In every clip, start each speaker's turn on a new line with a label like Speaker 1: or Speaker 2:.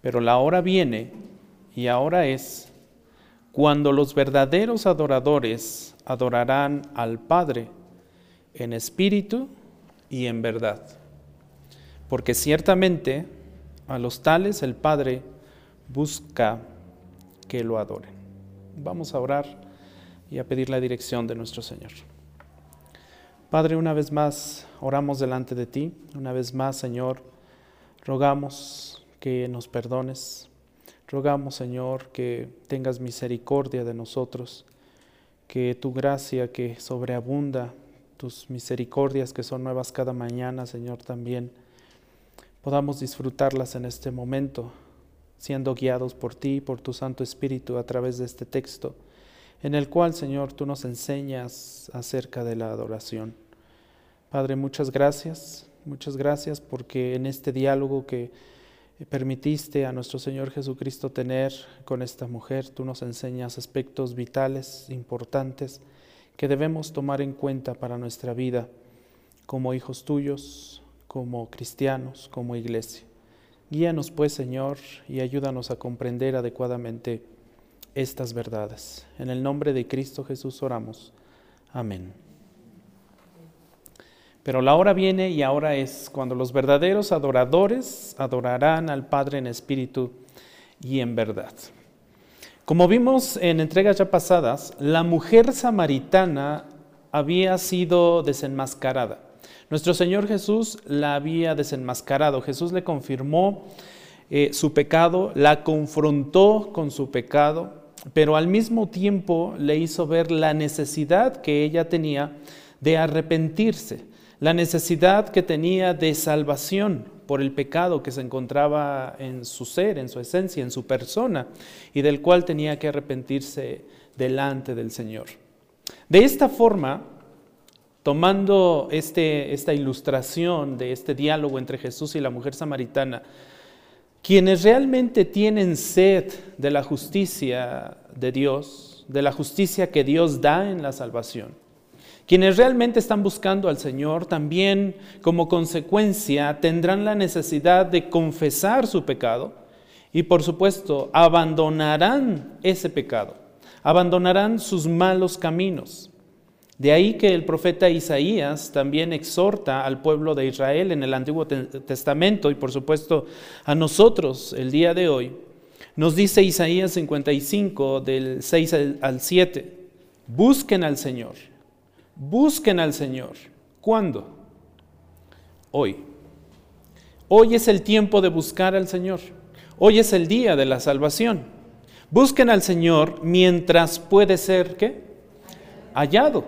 Speaker 1: Pero la hora viene y ahora es cuando los verdaderos adoradores adorarán al Padre en espíritu y en verdad. Porque ciertamente a los tales el Padre busca que lo adoren. Vamos a orar y a pedir la dirección de nuestro Señor. Padre, una vez más oramos delante de ti, una vez más, Señor, rogamos que nos perdones, rogamos, Señor, que tengas misericordia de nosotros, que tu gracia que sobreabunda, tus misericordias que son nuevas cada mañana, Señor, también podamos disfrutarlas en este momento, siendo guiados por ti, por tu Santo Espíritu a través de este texto en el cual, Señor, tú nos enseñas acerca de la adoración. Padre, muchas gracias, muchas gracias porque en este diálogo que permitiste a nuestro Señor Jesucristo tener con esta mujer, tú nos enseñas aspectos vitales, importantes, que debemos tomar en cuenta para nuestra vida como hijos tuyos, como cristianos, como iglesia. Guíanos pues, Señor, y ayúdanos a comprender adecuadamente estas verdades. En el nombre de Cristo Jesús oramos. Amén. Pero la hora viene y ahora es cuando los verdaderos adoradores adorarán al Padre en espíritu y en verdad. Como vimos en entregas ya pasadas, la mujer samaritana había sido desenmascarada. Nuestro Señor Jesús la había desenmascarado. Jesús le confirmó eh, su pecado, la confrontó con su pecado, pero al mismo tiempo le hizo ver la necesidad que ella tenía de arrepentirse, la necesidad que tenía de salvación por el pecado que se encontraba en su ser, en su esencia, en su persona, y del cual tenía que arrepentirse delante del Señor. De esta forma, tomando este, esta ilustración de este diálogo entre Jesús y la mujer samaritana, quienes realmente tienen sed de la justicia de Dios, de la justicia que Dios da en la salvación, quienes realmente están buscando al Señor también como consecuencia tendrán la necesidad de confesar su pecado y por supuesto abandonarán ese pecado, abandonarán sus malos caminos. De ahí que el profeta Isaías también exhorta al pueblo de Israel en el Antiguo Testamento y por supuesto a nosotros el día de hoy. Nos dice Isaías 55 del 6 al 7, busquen al Señor, busquen al Señor. ¿Cuándo? Hoy. Hoy es el tiempo de buscar al Señor. Hoy es el día de la salvación. Busquen al Señor mientras puede ser ¿qué? hallado.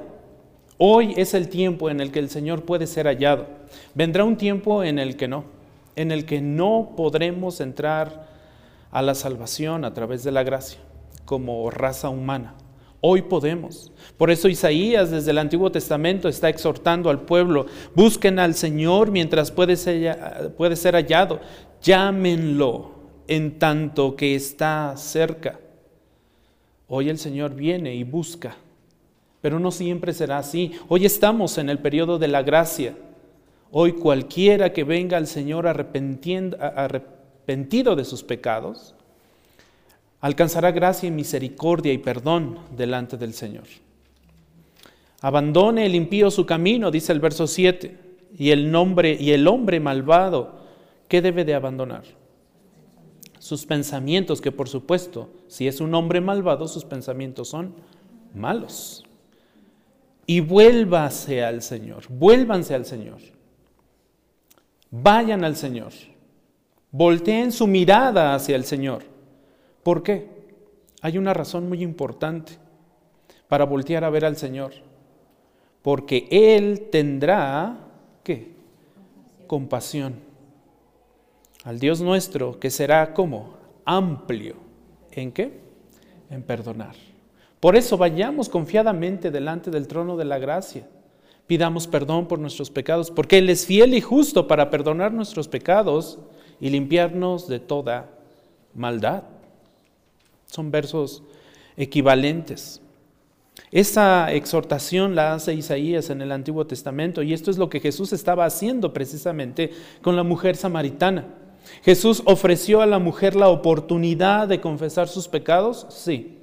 Speaker 1: Hoy es el tiempo en el que el Señor puede ser hallado. Vendrá un tiempo en el que no, en el que no podremos entrar a la salvación a través de la gracia como raza humana. Hoy podemos. Por eso Isaías desde el Antiguo Testamento está exhortando al pueblo, busquen al Señor mientras puede ser, hallado, llámenlo en tanto que está cerca. Hoy el Señor viene y busca pero no siempre será así. Hoy estamos en el periodo de la gracia. Hoy cualquiera que venga al Señor arrepentido de sus pecados, alcanzará gracia y misericordia y perdón delante del Señor. Abandone el impío su camino, dice el verso 7, y el nombre y el hombre malvado, ¿qué debe de abandonar? Sus pensamientos, que por supuesto, si es un hombre malvado, sus pensamientos son malos y vuélvase al Señor, vuélvanse al Señor. Vayan al Señor. Volteen su mirada hacia el Señor. ¿Por qué? Hay una razón muy importante para voltear a ver al Señor. Porque Él tendrá, ¿qué? Compasión. Al Dios nuestro, que será como amplio. ¿En qué? En perdonar. Por eso vayamos confiadamente delante del trono de la gracia. Pidamos perdón por nuestros pecados, porque Él es fiel y justo para perdonar nuestros pecados y limpiarnos de toda maldad. Son versos equivalentes. Esa exhortación la hace Isaías en el Antiguo Testamento y esto es lo que Jesús estaba haciendo precisamente con la mujer samaritana. Jesús ofreció a la mujer la oportunidad de confesar sus pecados, sí.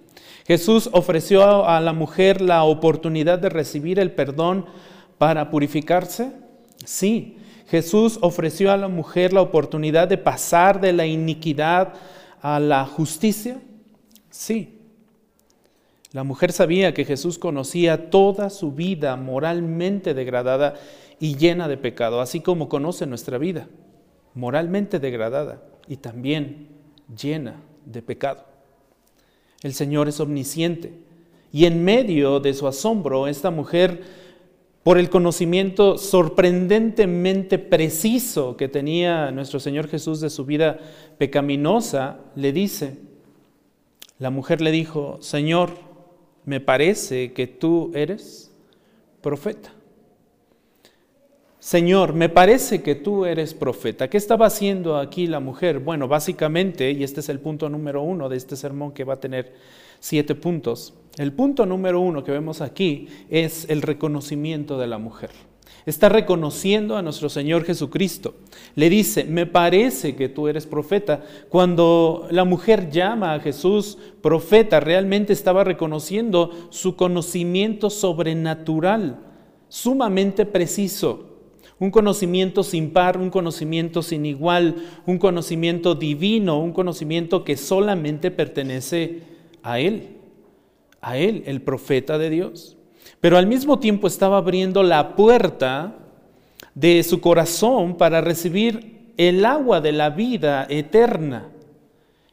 Speaker 1: Jesús ofreció a la mujer la oportunidad de recibir el perdón para purificarse, sí. Jesús ofreció a la mujer la oportunidad de pasar de la iniquidad a la justicia, sí. La mujer sabía que Jesús conocía toda su vida moralmente degradada y llena de pecado, así como conoce nuestra vida, moralmente degradada y también llena de pecado. El Señor es omnisciente y en medio de su asombro, esta mujer, por el conocimiento sorprendentemente preciso que tenía nuestro Señor Jesús de su vida pecaminosa, le dice, la mujer le dijo, Señor, me parece que tú eres profeta. Señor, me parece que tú eres profeta. ¿Qué estaba haciendo aquí la mujer? Bueno, básicamente, y este es el punto número uno de este sermón que va a tener siete puntos, el punto número uno que vemos aquí es el reconocimiento de la mujer. Está reconociendo a nuestro Señor Jesucristo. Le dice, me parece que tú eres profeta. Cuando la mujer llama a Jesús profeta, realmente estaba reconociendo su conocimiento sobrenatural, sumamente preciso un conocimiento sin par, un conocimiento sin igual, un conocimiento divino, un conocimiento que solamente pertenece a Él, a Él, el profeta de Dios. Pero al mismo tiempo estaba abriendo la puerta de su corazón para recibir el agua de la vida eterna.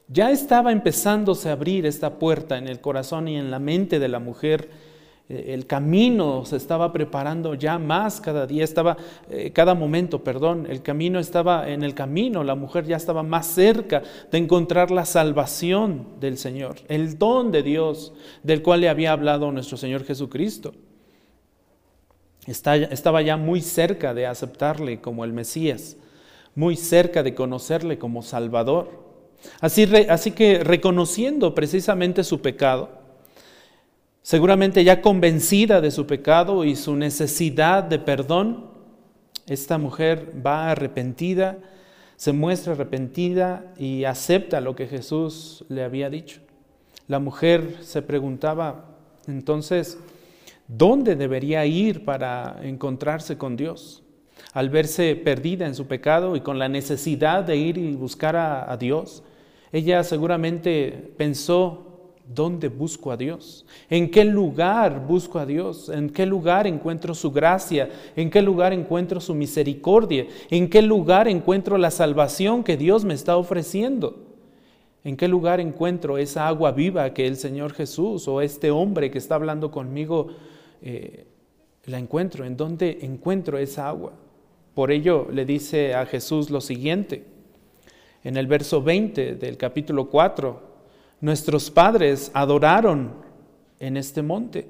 Speaker 1: Ya estaba empezándose a abrir esta puerta en el corazón y en la mente de la mujer el camino se estaba preparando ya más cada día, estaba, eh, cada momento, perdón, el camino estaba en el camino, la mujer ya estaba más cerca de encontrar la salvación del Señor, el don de Dios del cual le había hablado nuestro Señor Jesucristo. estaba ya muy cerca de aceptarle como el Mesías, muy cerca de conocerle como Salvador. Así, así que reconociendo precisamente su pecado, Seguramente ya convencida de su pecado y su necesidad de perdón, esta mujer va arrepentida, se muestra arrepentida y acepta lo que Jesús le había dicho. La mujer se preguntaba entonces, ¿dónde debería ir para encontrarse con Dios? Al verse perdida en su pecado y con la necesidad de ir y buscar a, a Dios, ella seguramente pensó ¿Dónde busco a Dios? ¿En qué lugar busco a Dios? ¿En qué lugar encuentro su gracia? ¿En qué lugar encuentro su misericordia? ¿En qué lugar encuentro la salvación que Dios me está ofreciendo? ¿En qué lugar encuentro esa agua viva que el Señor Jesús o este hombre que está hablando conmigo eh, la encuentro? ¿En dónde encuentro esa agua? Por ello le dice a Jesús lo siguiente, en el verso 20 del capítulo 4 Nuestros padres adoraron en este monte.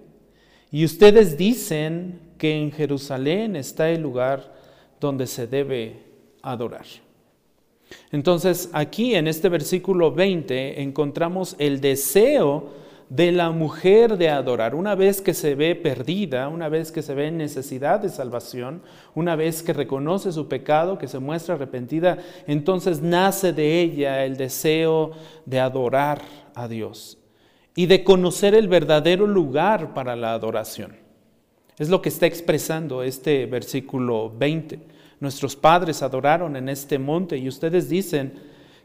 Speaker 1: Y ustedes dicen que en Jerusalén está el lugar donde se debe adorar. Entonces aquí en este versículo 20 encontramos el deseo de la mujer de adorar. Una vez que se ve perdida, una vez que se ve en necesidad de salvación, una vez que reconoce su pecado, que se muestra arrepentida, entonces nace de ella el deseo de adorar a Dios y de conocer el verdadero lugar para la adoración. Es lo que está expresando este versículo 20. Nuestros padres adoraron en este monte y ustedes dicen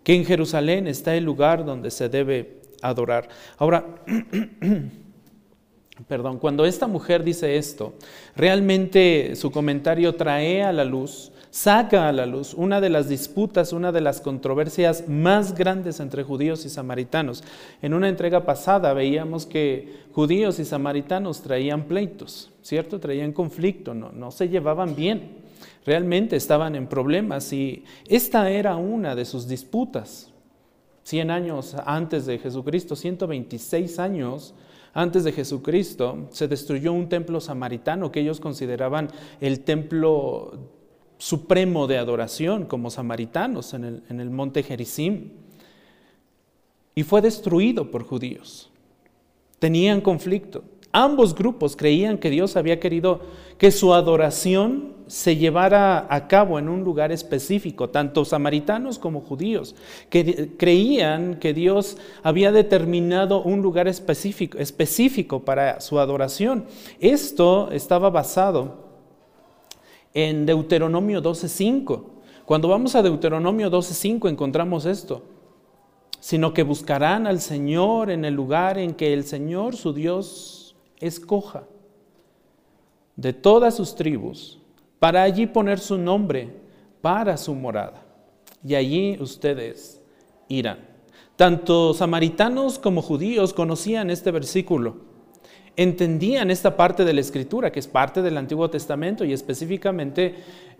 Speaker 1: que en Jerusalén está el lugar donde se debe adorar. Ahora, perdón, cuando esta mujer dice esto, realmente su comentario trae a la luz, saca a la luz una de las disputas, una de las controversias más grandes entre judíos y samaritanos. En una entrega pasada veíamos que judíos y samaritanos traían pleitos, ¿cierto? Traían conflicto, no, no se llevaban bien. Realmente estaban en problemas y esta era una de sus disputas. 100 años antes de Jesucristo, 126 años antes de Jesucristo, se destruyó un templo samaritano que ellos consideraban el templo supremo de adoración como samaritanos en el, monte Gerizim. Y fue destruido por judíos. Tenían conflicto. Ambos grupos creían que Dios había querido que su adoración se llevara a cabo en un lugar específico, tanto samaritanos como judíos, que creían que Dios había determinado un lugar específico, específico para su adoración. Esto estaba basado en Deuteronomio 12.5. Cuando vamos a Deuteronomio 12.5 encontramos esto, sino que buscarán al Señor en el lugar en que el Señor, su Dios, escoja de todas sus tribus para allí poner su nombre para su morada. Y allí ustedes irán. Tanto samaritanos como judíos conocían este versículo, entendían esta parte de la escritura, que es parte del Antiguo Testamento y específicamente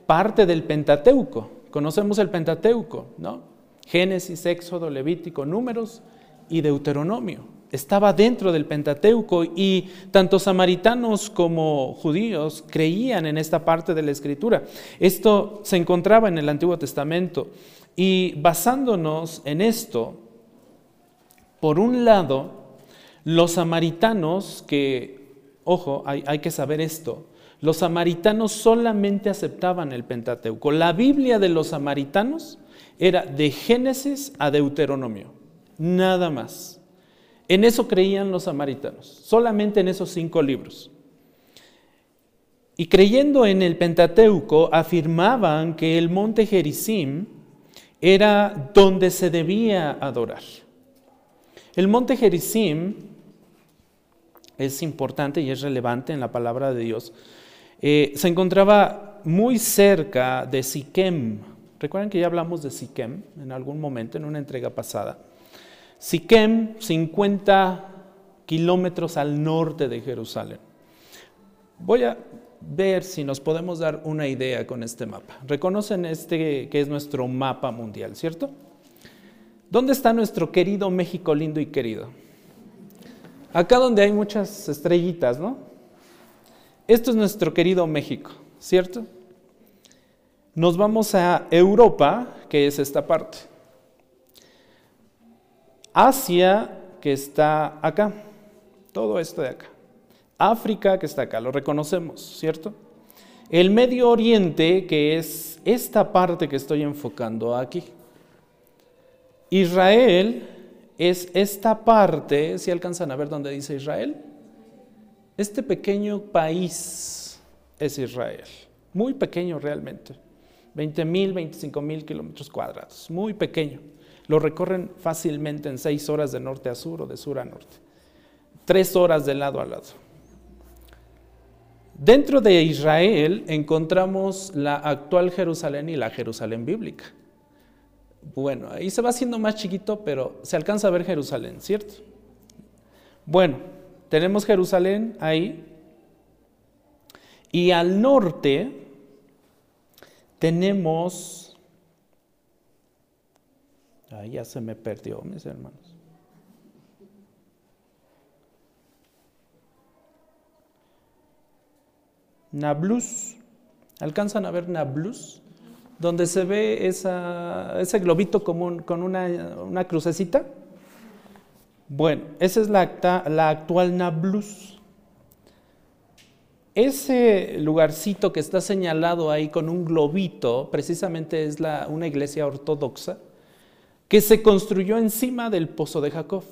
Speaker 1: parte del Pentateuco. Conocemos el Pentateuco, ¿no? Génesis, Éxodo, Levítico, Números y Deuteronomio estaba dentro del Pentateuco y tanto samaritanos como judíos creían en esta parte de la escritura. Esto se encontraba en el Antiguo Testamento y basándonos en esto, por un lado, los samaritanos que, ojo, hay, que saber esto, los samaritanos solamente aceptaban el Pentateuco. La Biblia de los samaritanos era de Génesis a Deuteronomio, nada más. En eso creían los samaritanos, solamente en esos cinco libros. Y creyendo en el Pentateuco, afirmaban que el monte Gerizim era donde se debía adorar. El monte Gerizim es importante y es relevante en la palabra de Dios. Eh, se encontraba muy cerca de Siquem. Recuerden que ya hablamos de Siquem en algún momento, en una entrega pasada. Siquem, 50 kilómetros al norte de Jerusalén. Voy a ver si nos podemos dar una idea con este mapa. Reconocen este que es nuestro mapa mundial, ¿cierto? ¿Dónde está nuestro querido México lindo y querido? Acá donde hay muchas estrellitas, ¿no? Esto es nuestro querido México, ¿cierto? Nos vamos a Europa, que es esta parte. Asia, que está acá, todo esto de acá. África, que está acá, lo reconocemos, ¿cierto? El Medio Oriente, que es esta parte que estoy enfocando aquí. Israel es esta parte, si alcanzan a ver dónde dice Israel, este pequeño país es Israel, muy pequeño realmente, 20 mil, 25 mil kilómetros cuadrados, muy pequeño. Lo recorren fácilmente en seis horas de norte a sur o de sur a norte. Tres horas de lado a lado. Dentro de Israel encontramos la actual Jerusalén y la Jerusalén bíblica. Bueno, ahí se va haciendo más chiquito, pero se alcanza a ver Jerusalén, ¿cierto? Bueno, tenemos Jerusalén ahí. Y al norte tenemos Ahí ya se me perdió, mis hermanos. Nablus. ¿Alcanzan a ver Nablus? Donde se ve ese globito común con una, crucecita. Bueno, esa es la, actual Nablus. Ese lugarcito que está señalado ahí con un globito, precisamente es una iglesia ortodoxa que se construyó encima del pozo de Jacob.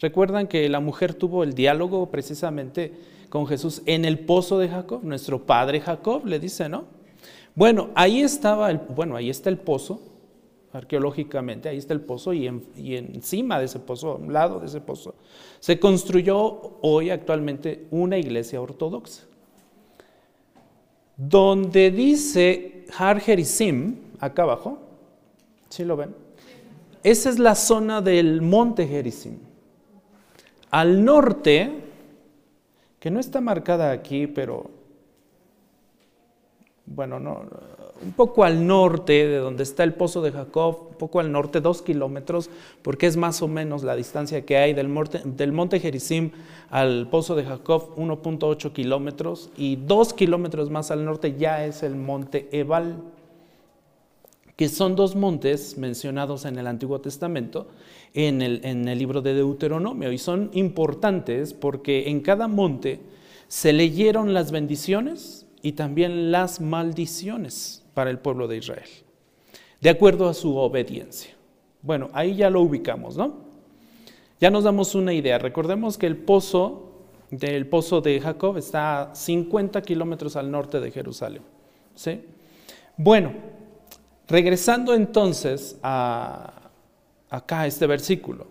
Speaker 1: Recuerdan que la mujer tuvo el diálogo precisamente con Jesús en el pozo de Jacob, nuestro padre Jacob le dice, ¿no? Bueno, ahí estaba el, bueno, ahí está el pozo, arqueológicamente, ahí está el pozo y, y encima de ese pozo, a un lado de ese pozo, se construyó hoy actualmente una iglesia ortodoxa. Donde dice Har Gerizim, acá abajo, ¿sí lo ven? esa es la zona del monte Gerizim. Al norte, que no está marcada aquí, pero bueno, no, un poco al norte de donde está el pozo de Jacob, un poco al norte, dos kilómetros, porque es más o menos la distancia que hay del monte, Gerizim al pozo de Jacob, 1.8 kilómetros, y dos kilómetros más al norte ya es el monte Ebal que son dos montes mencionados en el Antiguo Testamento, en el libro de Deuteronomio, y son importantes porque en cada monte se leyeron las bendiciones y también las maldiciones para el pueblo de Israel, de acuerdo a su obediencia. Bueno, ahí ya lo ubicamos, ¿no? Ya nos damos una idea. Recordemos que el pozo del pozo de Jacob está a 50 kilómetros al norte de Jerusalén. ¿sí? Bueno, Regresando entonces a acá este versículo,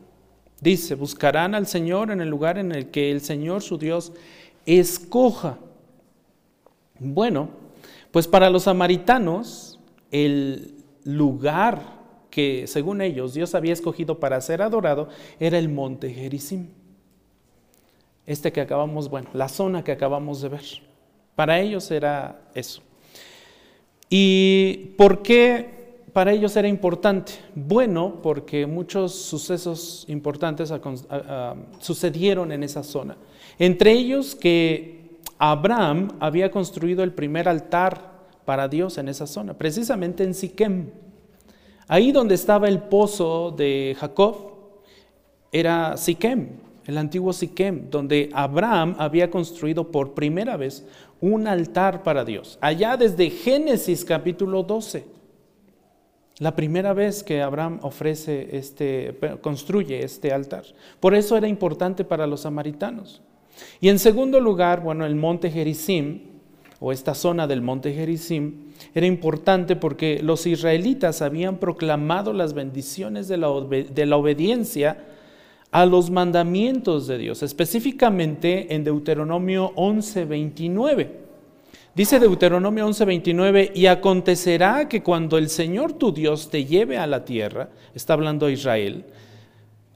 Speaker 1: dice, buscarán al Señor en el lugar en el que el Señor su Dios escoja. Bueno, pues para los samaritanos el lugar que según ellos Dios había escogido para ser adorado era el monte Gerizim. Este que acabamos, bueno, la zona que acabamos de ver. Para ellos era eso. ¿Y por qué para ellos era importante? Bueno, porque muchos sucesos importantes sucedieron en esa zona. Entre ellos que Abraham había construido el primer altar para Dios en esa zona, precisamente en Siquem. Ahí donde estaba el pozo de Jacob era Siquem, el antiguo Siquem, donde Abraham había construido por primera vez un altar para Dios. Allá desde Génesis capítulo 12, la primera vez que Abraham ofrece este, construye este altar. Por eso era importante para los samaritanos. Y en segundo lugar, bueno, el monte Gerizim, o esta zona del monte Gerizim, era importante porque los israelitas habían proclamado las bendiciones de la, obediencia a los mandamientos de Dios, específicamente en Deuteronomio 11:29. Dice Deuteronomio 11:29, y acontecerá que cuando el Señor tu Dios te lleve a la tierra, está hablando Israel,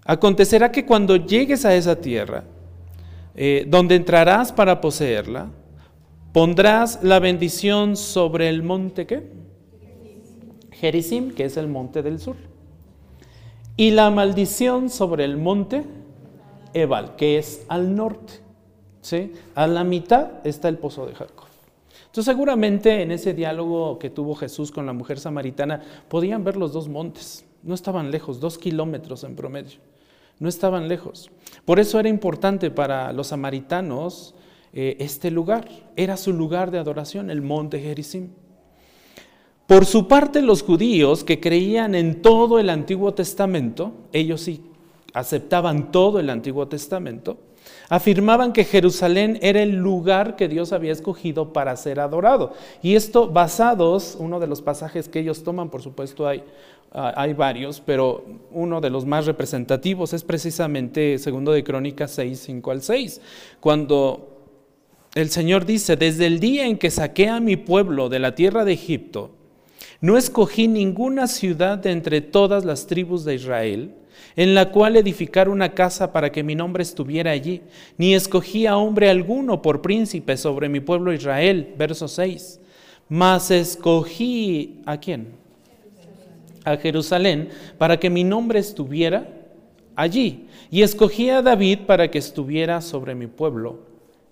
Speaker 1: acontecerá que cuando llegues a esa tierra, eh, donde entrarás para poseerla, pondrás la bendición sobre el monte ¿qué? Gerizim, que es el monte del sur y la maldición sobre el monte Ebal, que es al norte. ¿sí? A la mitad está el pozo de Jacob. Entonces seguramente en ese diálogo que tuvo Jesús con la mujer samaritana podían ver los dos montes. No estaban lejos, dos kilómetros en promedio. No estaban lejos. Por eso era importante para los samaritanos eh, este lugar. Era su lugar de adoración, el monte Gerizim. Por su parte, los judíos que creían en todo el Antiguo Testamento, ellos sí aceptaban todo el Antiguo Testamento, afirmaban que Jerusalén era el lugar que Dios había escogido para ser adorado. Y esto basados, uno de los pasajes que ellos toman, por supuesto hay, ah, hay varios, pero uno de los más representativos es precisamente segundo de Crónicas 6, 5 al 6, cuando el Señor dice, desde el día en que saqué a mi pueblo de la tierra de Egipto, no escogí ninguna ciudad de entre todas las tribus de Israel, en la cual edificar una casa para que mi nombre estuviera allí, ni escogí a hombre alguno por príncipe sobre mi pueblo Israel. Verso 6. Mas escogí a quién? A Jerusalén, para que mi nombre estuviera allí. Y escogí a David para que estuviera sobre mi pueblo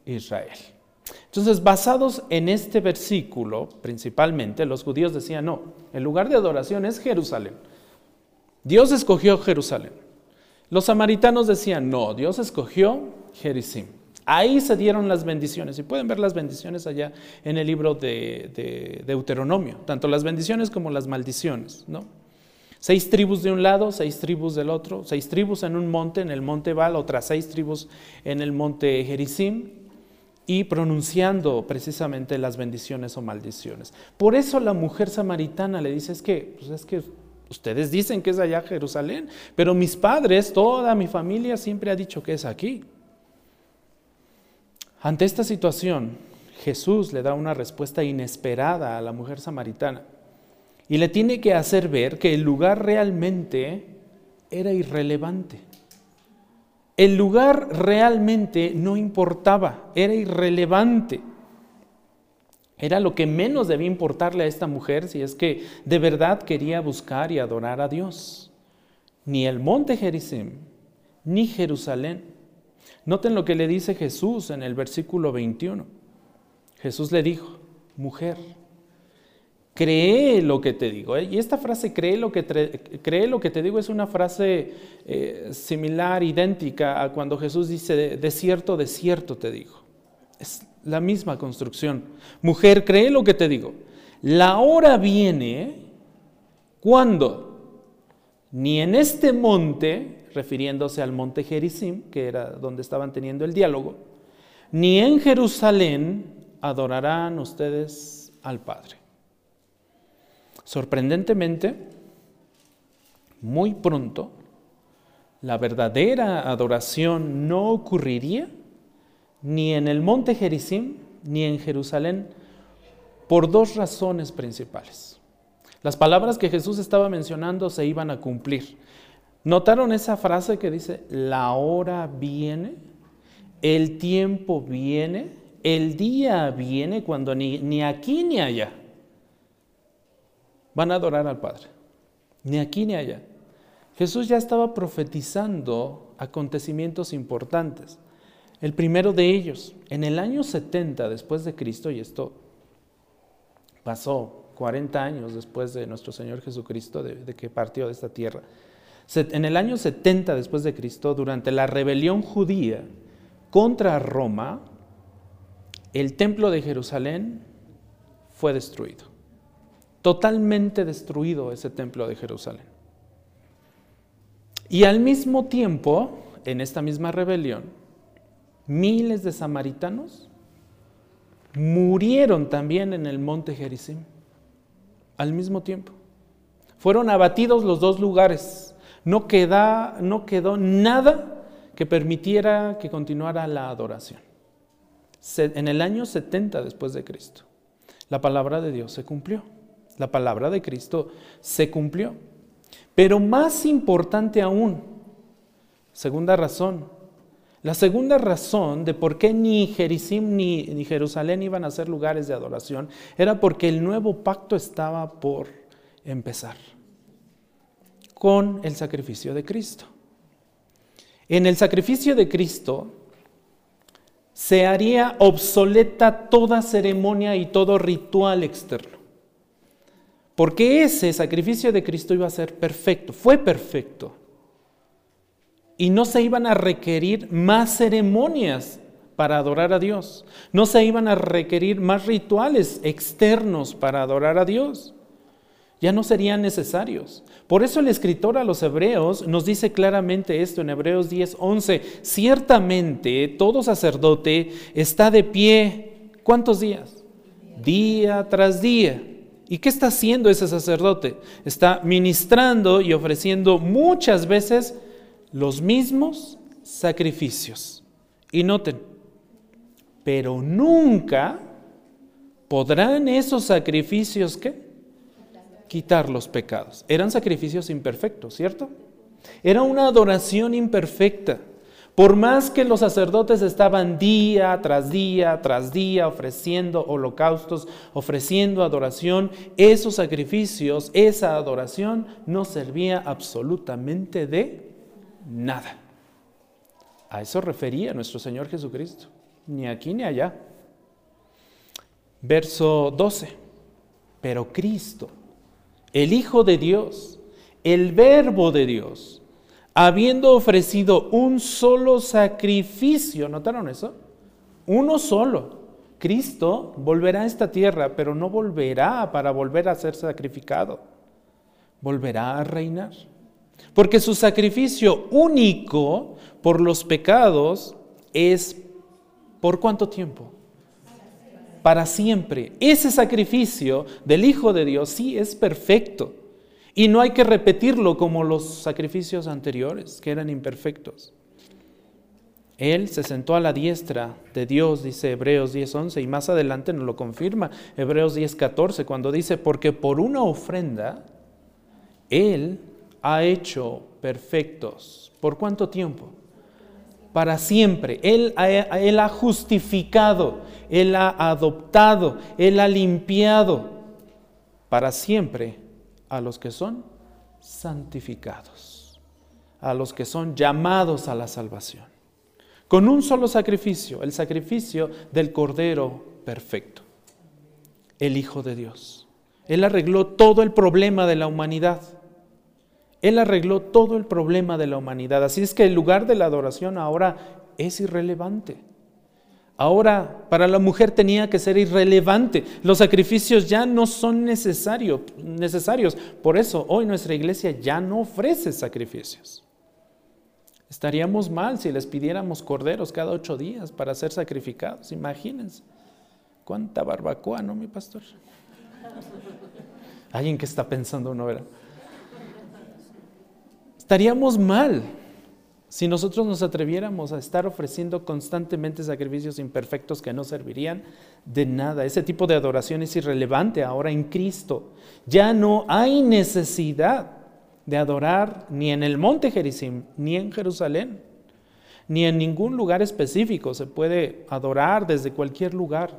Speaker 1: Israel. Entonces, basados en este versículo, principalmente, los judíos decían, no, el lugar de adoración es Jerusalén. Dios escogió Jerusalén. Los samaritanos decían, no, Dios escogió Gerizim. Ahí se dieron las bendiciones. Y pueden ver las bendiciones allá en el libro de, Deuteronomio, tanto las bendiciones como las maldiciones, ¿no? Seis tribus de un lado, seis tribus del otro, seis tribus en un monte, en el monte Baal, otras seis tribus en el monte Gerizim, y pronunciando precisamente las bendiciones o maldiciones. Por eso la mujer samaritana le dice, es que, pues es que ustedes dicen que es allá Jerusalén, pero mis padres, toda mi familia siempre ha dicho que es aquí. Ante esta situación, Jesús le da una respuesta inesperada a la mujer samaritana y le tiene que hacer ver que el lugar realmente era irrelevante. El lugar realmente no importaba, era irrelevante. Era lo que menos debía importarle a esta mujer si es que de verdad quería buscar y adorar a Dios. Ni el monte Gerizim, ni Jerusalén. Noten lo que le dice Jesús en el versículo 21. Jesús le dijo, mujer, cree lo que te digo. Y esta frase, cree lo que, cree lo que te digo, es una frase eh, similar, idéntica a cuando Jesús dice, de cierto, de cierto te digo. Es la misma construcción. Mujer, cree lo que te digo. La hora viene cuando ni en este monte, refiriéndose al monte Gerizim, que era donde estaban teniendo el diálogo, ni en Jerusalén adorarán ustedes al Padre. Sorprendentemente, muy pronto, la verdadera adoración no ocurriría ni en el monte Gerizim ni en Jerusalén por dos razones principales. Las palabras que Jesús estaba mencionando se iban a cumplir. ¿Notaron esa frase que dice, la hora viene, el tiempo viene, el día viene cuando ni, ni aquí ni allá van a adorar al Padre? Ni aquí ni allá. Jesús ya estaba profetizando acontecimientos importantes. El primero de ellos, en el año 70 después de Cristo, y esto pasó 40 años después de nuestro Señor Jesucristo, de, que partió de esta tierra, en el año 70 después de Cristo, durante la rebelión judía contra Roma, el templo de Jerusalén fue destruido. Totalmente destruido ese templo de Jerusalén. Y al mismo tiempo, en esta misma rebelión, miles de samaritanos murieron también en el monte Gerizim al mismo tiempo. Fueron abatidos los dos lugares. No, no quedó nada que permitiera que continuara la adoración. En el año 70 después de Cristo, la palabra de Dios se cumplió. La palabra de Cristo se cumplió. Pero más importante aún, segunda razón, la segunda razón de por qué ni Jericim ni, ni, Jerusalén iban a ser lugares de adoración era porque el nuevo pacto estaba por empezar con el sacrificio de Cristo. En el sacrificio de Cristo se haría obsoleta toda ceremonia y todo ritual externo. Porque ese sacrificio de Cristo iba a ser perfecto, fue perfecto y no se iban a requerir más ceremonias para adorar a Dios. No se iban a requerir más rituales externos para adorar a Dios. Ya no serían necesarios. Por eso el escritor a los hebreos nos dice claramente esto en Hebreos 10, 11. Ciertamente todo sacerdote está de pie. ¿Cuántos días? Día tras día. ¿Y qué está haciendo ese sacerdote? Está ministrando y ofreciendo muchas veces los mismos sacrificios. Y noten, pero nunca podrán esos sacrificios ¿qué? quitar los pecados. Eran sacrificios imperfectos, ¿cierto? Era una adoración imperfecta. Por más que los sacerdotes estaban día tras día tras día ofreciendo holocaustos, ofreciendo adoración, esos sacrificios, esa adoración no servía absolutamente de nada. A eso refería nuestro Señor Jesucristo, ni aquí ni allá. Verso 12, pero Cristo, el Hijo de Dios, el Verbo de Dios, habiendo ofrecido un solo sacrificio, ¿notaron eso? Uno solo. Cristo volverá a esta tierra, pero no volverá para volver a ser sacrificado. Volverá a reinar. Porque su sacrificio único por los pecados es ¿por cuánto tiempo? Para siempre. Ese sacrificio del Hijo de Dios sí es perfecto. Y no hay que repetirlo como los sacrificios anteriores, que eran imperfectos. Él se sentó a la diestra de Dios, dice Hebreos 10:11, y más adelante nos lo confirma Hebreos 10:14, cuando dice, porque por una ofrenda, Él ha hecho perfectos. ¿Por cuánto tiempo? Para siempre. Él, él ha justificado, Él ha adoptado, Él ha limpiado para siempre a los que son santificados, a los que son llamados a la salvación. Con un solo sacrificio, el sacrificio del Cordero perfecto, el Hijo de Dios. Él arregló todo el problema de la humanidad. Él arregló todo el problema de la humanidad. Así es que el lugar de la adoración ahora es irrelevante. Ahora para la mujer tenía que ser irrelevante. Los sacrificios ya no son necesarios. Por eso hoy nuestra iglesia ya no ofrece sacrificios. Estaríamos mal si les pidiéramos corderos cada ocho días para ser sacrificados. Imagínense. ¿Cuánta barbacoa, no, mi pastor? Alguien que está pensando uno, ¿verdad? Estaríamos mal si nosotros nos atreviéramos a estar ofreciendo constantemente sacrificios imperfectos que no servirían de nada. Ese tipo de adoración es irrelevante ahora en Cristo. Ya no hay necesidad de adorar ni en el monte Gerizim, ni en Jerusalén, ni en ningún lugar específico. Se puede adorar desde cualquier lugar,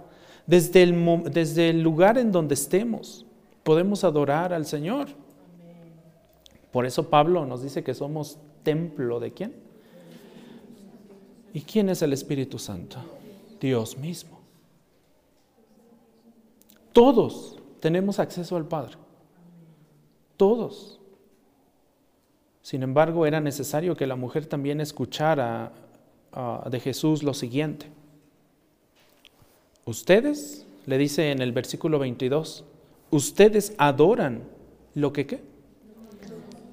Speaker 1: desde el, desde el lugar en donde estemos. Podemos adorar al Señor. Por eso Pablo nos dice que somos templo de quién? ¿Y quién es el Espíritu Santo? Dios mismo. Todos tenemos acceso al Padre. Todos. Sin embargo, era necesario que la mujer también escuchara ah, de Jesús lo siguiente. Ustedes, le dice en el versículo 22, ustedes adoran lo que qué?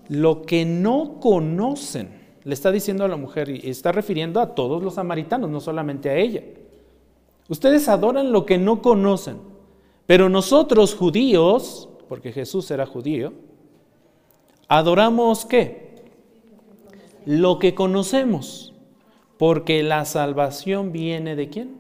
Speaker 1: Lo que no conocen, le está diciendo a la mujer y está refiriendo a todos los samaritanos, no solamente a ella. Ustedes adoran lo que no conocen, pero nosotros judíos, porque Jesús era judío, adoramos qué? Lo que conocemos, porque la salvación viene de quién?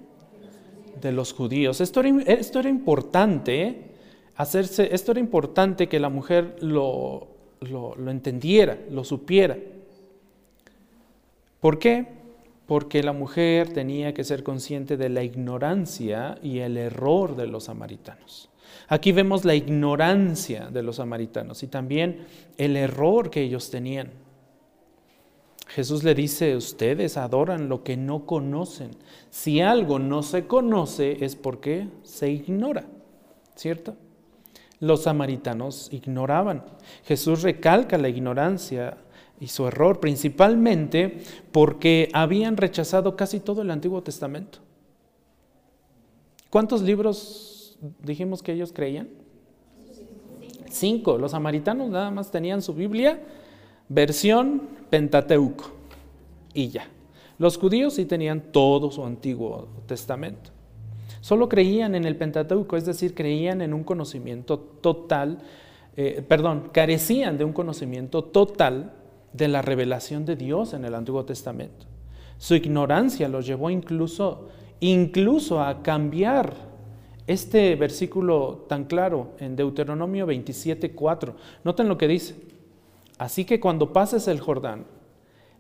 Speaker 1: De los judíos. Esto era, esto era importante, ¿eh? hacerse, esto era importante que la mujer lo, lo, entendiera, lo supiera. ¿Por qué? Porque la mujer tenía que ser consciente de la ignorancia y el error de los samaritanos. Aquí vemos la ignorancia de los samaritanos y también el error que ellos tenían. Jesús le dice, ustedes adoran lo que no conocen. Si algo no se conoce es porque se ignora, ¿cierto? Los samaritanos ignoraban. Jesús recalca la ignorancia y su error, principalmente porque habían rechazado casi todo el Antiguo Testamento. ¿Cuántos libros dijimos que ellos creían? Cinco. Los samaritanos nada más tenían su Biblia, versión Pentateuco, y ya. Los judíos sí tenían todo su Antiguo Testamento. Solo creían en el Pentateuco, es decir, creían en un conocimiento total, eh, perdón, carecían de un conocimiento total de la revelación de Dios en el Antiguo Testamento. Su ignorancia los llevó incluso, incluso a cambiar este versículo tan claro en Deuteronomio 27:4. Noten lo que dice. Así que cuando pases el Jordán,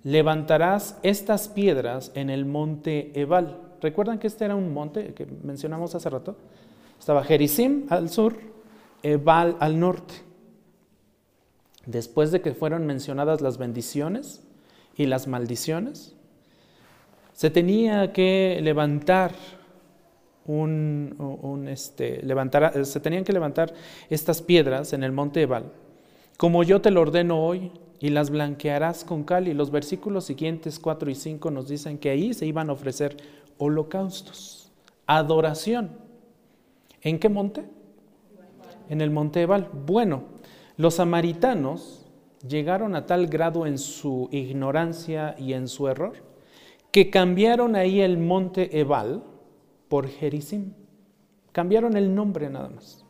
Speaker 1: levantarás estas piedras en el monte Ebal ¿Recuerdan que este era un monte que mencionamos hace rato? Estaba Gerizim al sur, Ebal al norte. Después de que fueron mencionadas las bendiciones y las maldiciones, se tenía que levantar un, este, levantar, se tenían que levantar estas piedras en el monte Ebal, como yo te lo ordeno hoy, y las blanquearás con cal. Y los versículos siguientes, 4 y 5, nos dicen que ahí se iban a ofrecer holocaustos, adoración. ¿En qué monte? En el monte Ebal. Bueno, los samaritanos llegaron a tal grado en su ignorancia y en su error que cambiaron ahí el monte Ebal por Gerizim. Cambiaron el nombre nada más.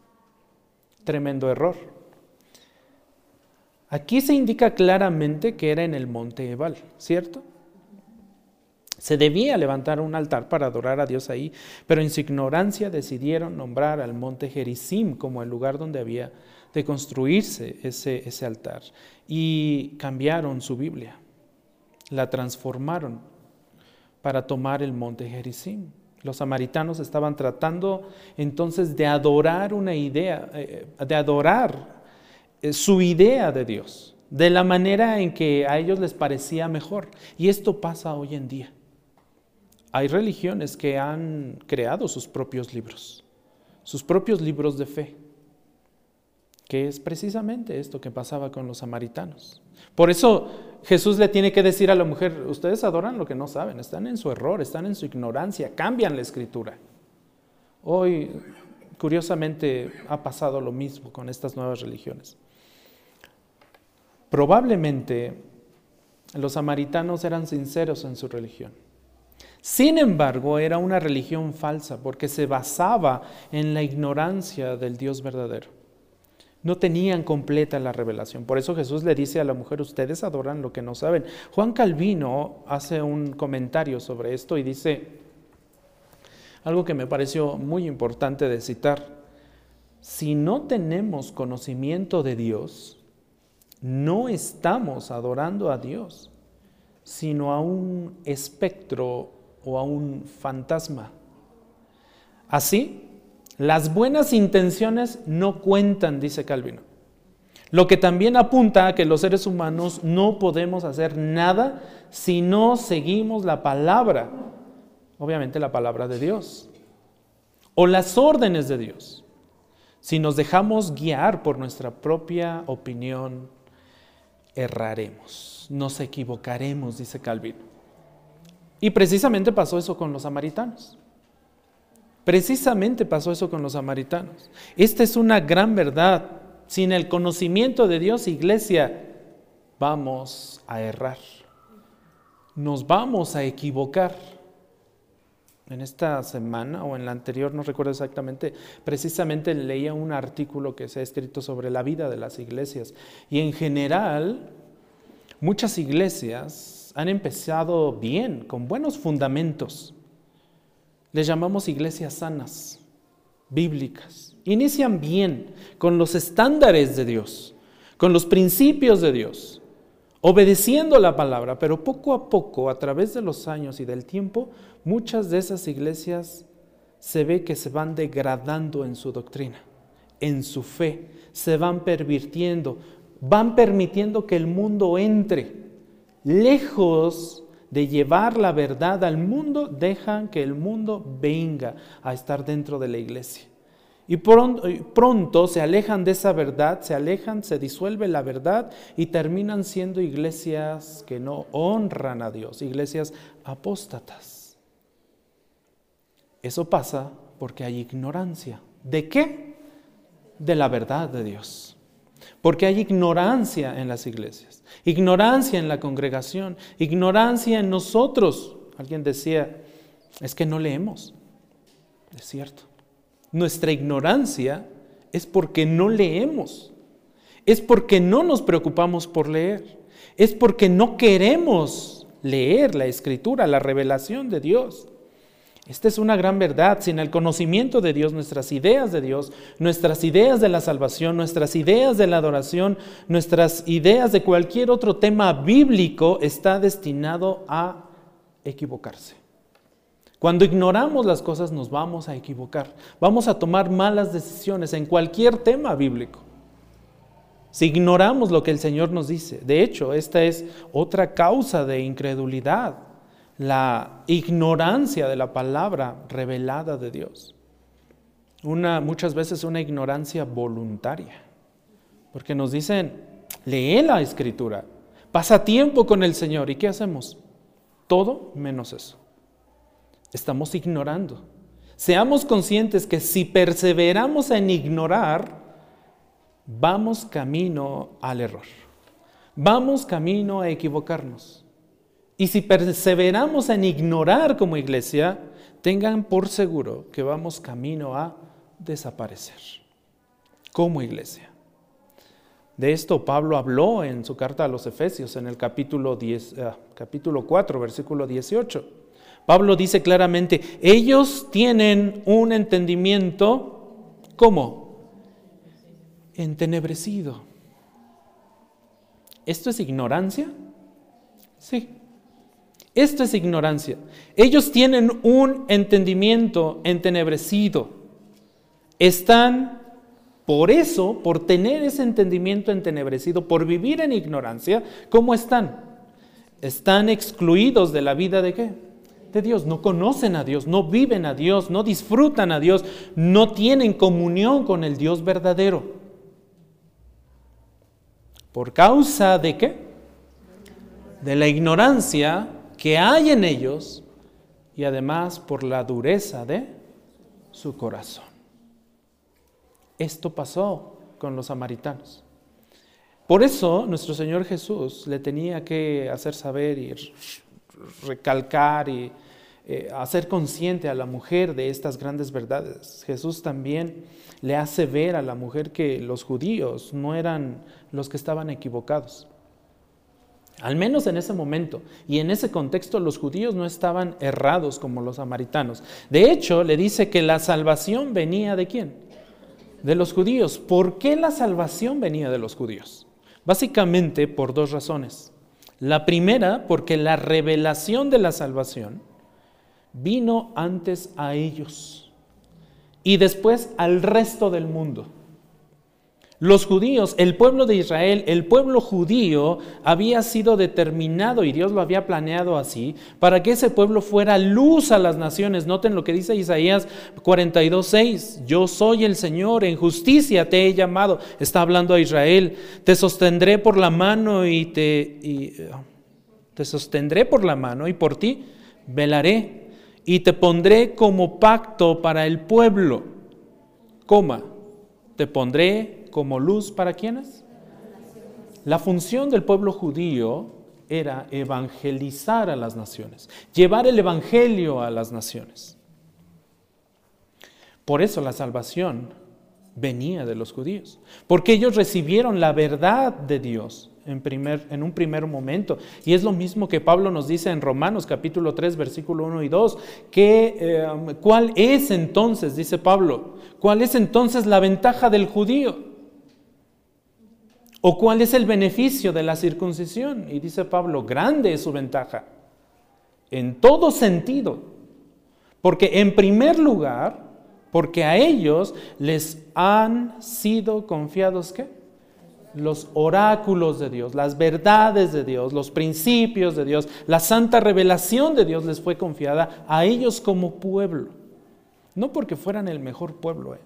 Speaker 1: Tremendo error. Aquí se indica claramente que era en el monte Ebal, ¿cierto? Se debía levantar un altar para adorar a Dios ahí, pero en su ignorancia decidieron nombrar al monte Gerizim como el lugar donde había de construirse ese, ese altar. Y cambiaron su Biblia, la transformaron para tomar el monte Gerizim. Los samaritanos estaban tratando entonces de adorar una idea, eh, de adorar eh, su idea de Dios, de la manera en que a ellos les parecía mejor. Y esto pasa hoy en día. Hay religiones que han creado sus propios libros, sus propios libros de fe. que es precisamente esto que pasaba con los samaritanos. Por eso Jesús le tiene que decir a la mujer, ustedes adoran lo que no saben, están en su error, están en su ignorancia, cambian la escritura. Hoy, curiosamente, ha pasado lo mismo con estas nuevas religiones. Probablemente los samaritanos eran sinceros en su religión. Sin embargo, era una religión falsa porque se basaba en la ignorancia del Dios verdadero. No tenían completa la revelación. Por eso Jesús le dice a la mujer, ustedes adoran lo que no saben. Juan Calvino hace un comentario sobre esto y dice algo que me pareció muy importante de citar. Si no tenemos conocimiento de Dios, no estamos adorando a Dios, sino a un espectro o a un fantasma. Así, las buenas intenciones no cuentan, dice Calvino. Lo que también apunta a que los seres humanos no podemos hacer nada si no seguimos la palabra, obviamente la palabra de Dios, o las órdenes de Dios. Si nos dejamos guiar por nuestra propia opinión, erraremos, nos equivocaremos, dice Calvino. Y precisamente pasó eso con los samaritanos. Precisamente pasó eso con los samaritanos. Esta es una gran verdad. Sin el conocimiento de Dios, iglesia, vamos a errar. Nos vamos a equivocar. En esta semana o en la anterior, no recuerdo exactamente, precisamente leía un artículo que se ha escrito sobre la vida de las iglesias. Y en general, muchas iglesias han empezado bien, con buenos fundamentos les llamamos iglesias sanas, bíblicas. Inician bien, con los estándares de Dios, con los principios de Dios, obedeciendo la palabra, pero poco a poco, a través de los años y del tiempo, muchas de esas iglesias se ve que se van degradando en su doctrina, en su fe, se van pervirtiendo, van permitiendo que el mundo entre, lejos de llevar la verdad al mundo, dejan que el mundo venga a estar dentro de la iglesia. Y pronto, se alejan de esa verdad, se alejan, se disuelve la verdad y terminan siendo iglesias que no honran a Dios, iglesias apóstatas. Eso pasa porque hay ignorancia. ¿De qué? De la verdad de Dios. Porque hay ignorancia en las iglesias, ignorancia en la congregación, ignorancia en nosotros. Alguien decía, es que no leemos. Es cierto. Nuestra ignorancia es porque no leemos. Es porque no nos preocupamos por leer. Es porque no queremos leer la escritura, la revelación de Dios. Esta es una gran verdad. Sin el conocimiento de Dios, nuestras ideas de Dios, nuestras ideas de la salvación, nuestras ideas de la adoración, nuestras ideas de cualquier otro tema bíblico está destinado a equivocarse. Cuando ignoramos las cosas nos vamos a equivocar. Vamos a tomar malas decisiones en cualquier tema bíblico. Si ignoramos lo que el Señor nos dice. De hecho, esta es otra causa de incredulidad la ignorancia de la palabra revelada de Dios. Una, muchas veces una ignorancia voluntaria, porque nos dicen, lee la escritura, pasa tiempo con el Señor, ¿y qué hacemos? Todo menos eso. Estamos ignorando. Seamos conscientes que si perseveramos en ignorar, vamos camino al error. Vamos camino a equivocarnos. Y si perseveramos en ignorar como iglesia, tengan por seguro que vamos camino a desaparecer como iglesia. De esto Pablo habló en su carta a los Efesios en el capítulo, 10, ah, capítulo 4, versículo 18. Pablo dice claramente, ellos tienen un entendimiento, ¿cómo? Entenebrecido. ¿Esto es ignorancia? Sí. Esto es ignorancia. Ellos tienen un entendimiento entenebrecido. Están, por eso, por tener ese entendimiento entenebrecido, por vivir en ignorancia, ¿cómo están? Están excluidos de la vida de qué? De Dios. No conocen a Dios, no viven a Dios, no disfrutan a Dios, no tienen comunión con el Dios verdadero. ¿Por causa de qué? De la ignorancia que hay en ellos y además por la dureza de su corazón. Esto pasó con los samaritanos. Por eso nuestro Señor Jesús le tenía que hacer saber y recalcar y eh, hacer consciente a la mujer de estas grandes verdades. Jesús también le hace ver a la mujer que los judíos no eran los que estaban equivocados. Al menos en ese momento y en ese contexto los judíos no estaban errados como los samaritanos. De hecho, le dice que la salvación venía de quién? De los judíos. ¿Por qué la salvación venía de los judíos? Básicamente por dos razones. La primera, porque la revelación de la salvación vino antes a ellos y después al resto del mundo. Los judíos, el pueblo de Israel, el pueblo judío había sido determinado y Dios lo había planeado así para que ese pueblo fuera luz a las naciones. Noten lo que dice Isaías 42:6, yo soy el Señor, en justicia te he llamado. Está hablando a Israel, te sostendré por la mano y te eh, te sostendré por la mano y por ti velaré y te pondré como pacto para el pueblo. Coma, te pondré como luz para quienes? La función del pueblo judío era evangelizar a las naciones, llevar el evangelio a las naciones. Por eso la salvación venía de los judíos, porque ellos recibieron la verdad de Dios en, primer, en un primer momento. Y es lo mismo que Pablo nos dice en Romanos capítulo 3, versículo 1 y 2, que eh, cuál es entonces, dice Pablo, cuál es entonces la ventaja del judío. ¿O cuál es el beneficio de la circuncisión? Y dice Pablo, grande es su ventaja, en todo sentido. Porque en primer lugar, porque a ellos les han sido confiados qué? Los oráculos de Dios, las verdades de Dios, los principios de Dios, la santa revelación de Dios les fue confiada a ellos como pueblo. No porque fueran el mejor pueblo, eh,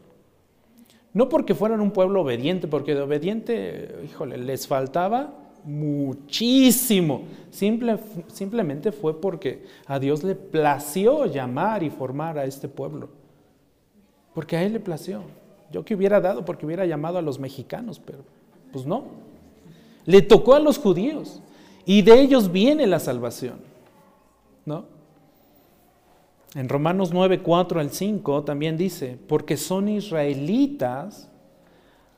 Speaker 1: no porque fueran un pueblo obediente, porque de obediente, híjole, les faltaba muchísimo. simplemente fue porque a Dios le plació llamar y formar a este pueblo. Porque a Él le plació. Yo que hubiera dado porque hubiera llamado a los mexicanos, pero pues no. Le tocó a los judíos y de ellos viene la salvación. ¿No? En Romanos 9, 4 al 5 también dice, porque son israelitas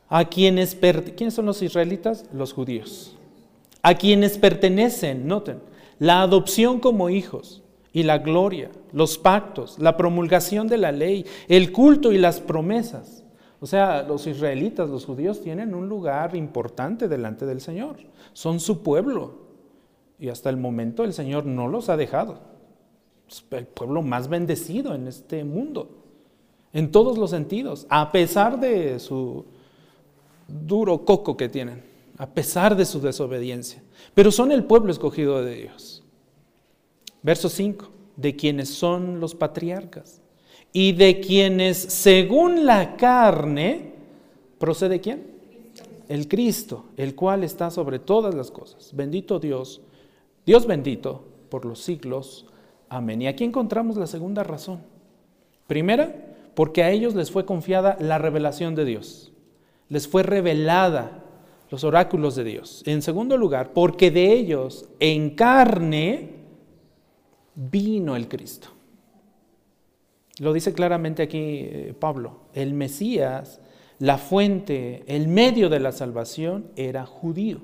Speaker 1: a quienes, ¿quiénes son los israelitas? Los judíos. A quienes pertenecen, noten, la adopción como hijos y la gloria, los pactos, la promulgación de la ley, el culto y las promesas. O sea, los israelitas, los judíos tienen un lugar importante delante del Señor. Son su pueblo. Y hasta el momento el Señor no los ha dejado el pueblo más bendecido en este mundo, en todos los sentidos, a pesar de su duro coco que tienen, a pesar de su desobediencia. Pero son el pueblo escogido de Dios. Verso 5, de quienes son los patriarcas y de quienes según la carne procede quién? El Cristo, el cual está sobre todas las cosas. Bendito Dios, Dios bendito por los siglos. Amén. Y aquí encontramos la segunda razón. Primera, porque a ellos les fue confiada la revelación de Dios. Les fue revelada los oráculos de Dios. En segundo lugar, porque de ellos en carne vino el Cristo. Lo dice claramente aquí eh, Pablo. El Mesías, la fuente, el medio de la salvación era judío.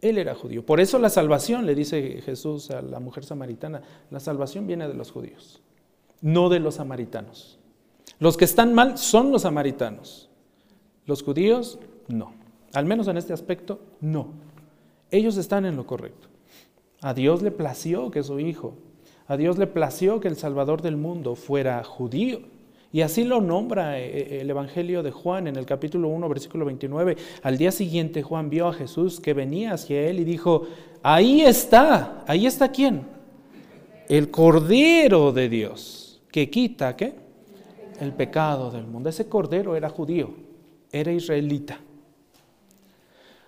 Speaker 1: Él era judío. Por eso la salvación, le dice Jesús a la mujer samaritana, la salvación viene de los judíos, no de los samaritanos. Los que están mal son los samaritanos. Los judíos, no. Al menos en este aspecto, no. Ellos están en lo correcto. A Dios le plació que su hijo, a Dios le plació que el Salvador del mundo fuera judío. Y así lo nombra eh, eh, el Evangelio de Juan en el capítulo 1, versículo 29. Al día siguiente Juan vio a Jesús que venía hacia él y dijo, ahí está, ahí está quién? El Cordero de Dios, que quita, ¿qué? El pecado del mundo. Ese Cordero era judío, era israelita.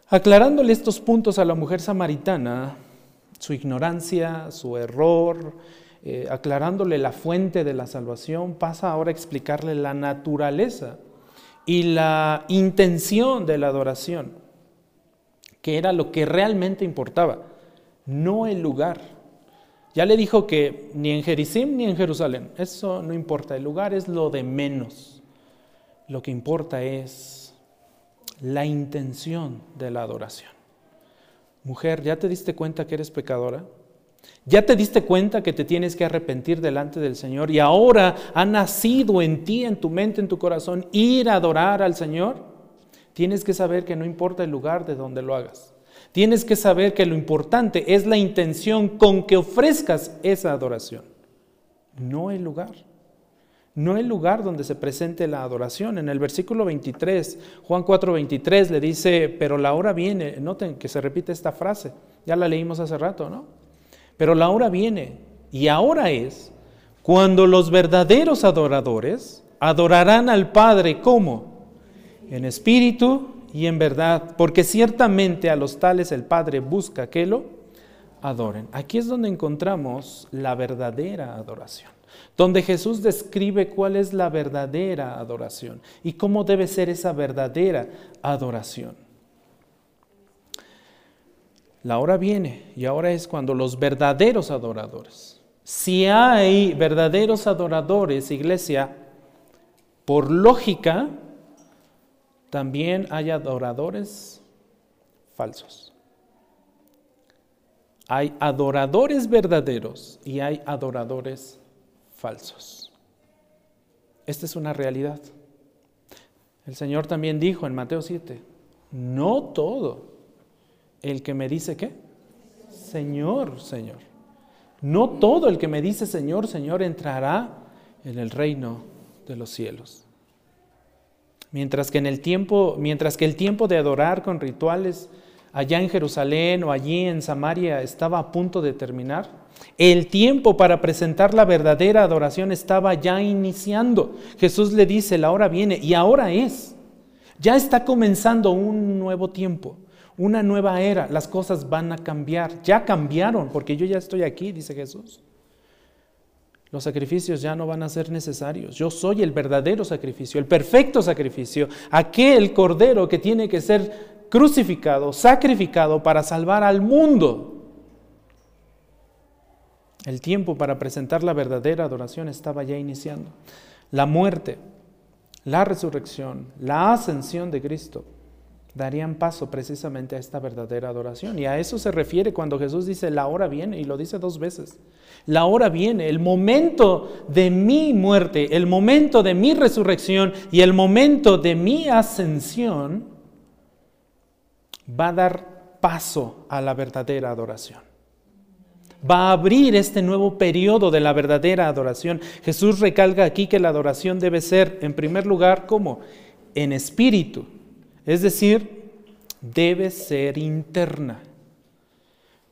Speaker 1: Aclarándole estos puntos a la mujer samaritana, su ignorancia, su error, eh, aclarándole la fuente de la salvación, pasa ahora a explicarle la naturaleza y la intención de la adoración, que era lo que realmente importaba, no el lugar. Ya le dijo que ni en Jericim ni en Jerusalén, eso no importa, el lugar es lo de menos. Lo que importa es la intención de la adoración. Mujer, ¿ya te diste cuenta que eres pecadora? ¿Ya te diste cuenta que te tienes que arrepentir delante del Señor y ahora ha nacido en ti, en tu mente, en tu corazón, ir a adorar al Señor? Tienes que saber que no importa el lugar de donde lo hagas. Tienes que saber que lo importante es la intención con que ofrezcas esa adoración, no el lugar. No el lugar donde se presente la adoración. En el versículo 23, Juan 4, 23 le dice, pero la hora viene, noten que se repite esta frase, ya la leímos hace rato, ¿no? Pero la hora viene y ahora es cuando los verdaderos adoradores adorarán al Padre como en espíritu y en verdad, porque ciertamente a los tales el Padre busca que lo adoren. Aquí es donde encontramos la verdadera adoración, donde Jesús describe cuál es la verdadera adoración y cómo debe ser esa verdadera adoración. La hora viene y ahora es cuando los verdaderos adoradores, si hay verdaderos adoradores, iglesia, por lógica, también hay adoradores falsos. Hay adoradores verdaderos y hay adoradores falsos. Esta es una realidad. El Señor también dijo en Mateo 7, no todo el que me dice qué? Señor, Señor. No todo el que me dice Señor, Señor entrará en el reino de los cielos. Mientras que en el tiempo, mientras que el tiempo de adorar con rituales allá en Jerusalén o allí en Samaria estaba a punto de terminar, el tiempo para presentar la verdadera adoración estaba ya iniciando. Jesús le dice, la hora viene y ahora es. Ya está comenzando un nuevo tiempo, una nueva era. Las cosas van a cambiar. Ya cambiaron porque yo ya estoy aquí, dice Jesús. Los sacrificios ya no van a ser necesarios. Yo soy el verdadero sacrificio, el perfecto sacrificio, aquel cordero que tiene que ser crucificado, sacrificado para salvar al mundo. El tiempo para presentar la verdadera adoración estaba ya iniciando. La muerte, la resurrección, la ascensión de Cristo darían paso precisamente a esta verdadera adoración. Y a eso se refiere cuando Jesús dice, la hora viene, y lo dice dos veces. La hora viene, el momento de mi muerte, el momento de mi resurrección y el momento de mi ascensión va a dar paso a la verdadera adoración. Va a abrir este nuevo periodo de la verdadera adoración. Jesús recalca aquí que la adoración debe ser, en primer lugar, como en espíritu es decir, debe ser interna,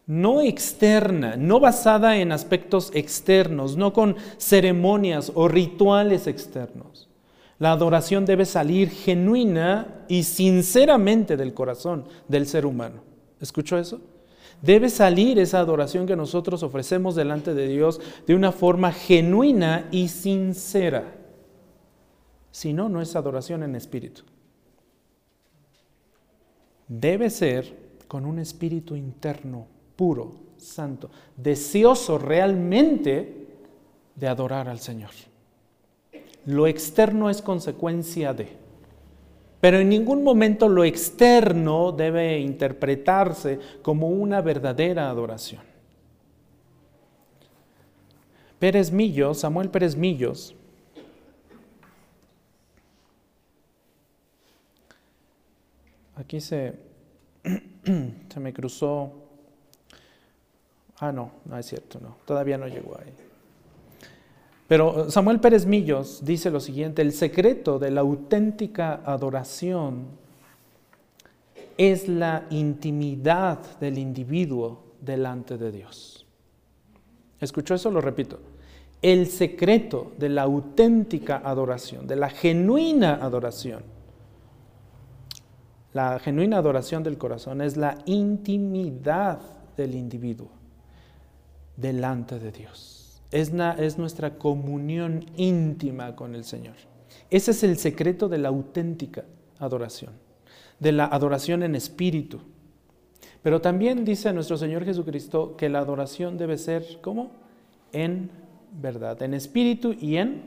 Speaker 1: no externa, no basada en aspectos externos, no con ceremonias o rituales externos. La adoración debe salir genuina y sinceramente del corazón del ser humano. ¿Escuchó eso? Debe salir esa adoración que nosotros ofrecemos delante de Dios de una forma genuina y sincera. Si no, no es adoración en espíritu debe ser con un espíritu interno puro, santo, deseoso realmente de adorar al Señor. Lo externo es consecuencia de, pero en ningún momento lo externo debe interpretarse como una verdadera adoración. Pérez Millos, Samuel Pérez Millos, Aquí se, me cruzó. Ah, no, no es cierto, no, todavía no llegó ahí. Pero Samuel Pérez Millos dice lo siguiente, el secreto de la auténtica adoración es la intimidad del individuo delante de Dios. ¿Escuchó eso? Lo repito. El secreto de la auténtica adoración, de la genuina adoración, La genuina adoración del corazón es la intimidad del individuo delante de Dios. Es, es nuestra comunión íntima con el Señor. Ese es el secreto de la auténtica adoración, de la adoración en espíritu. Pero también dice nuestro Señor Jesucristo que la adoración debe ser, ¿cómo? En verdad, en espíritu y en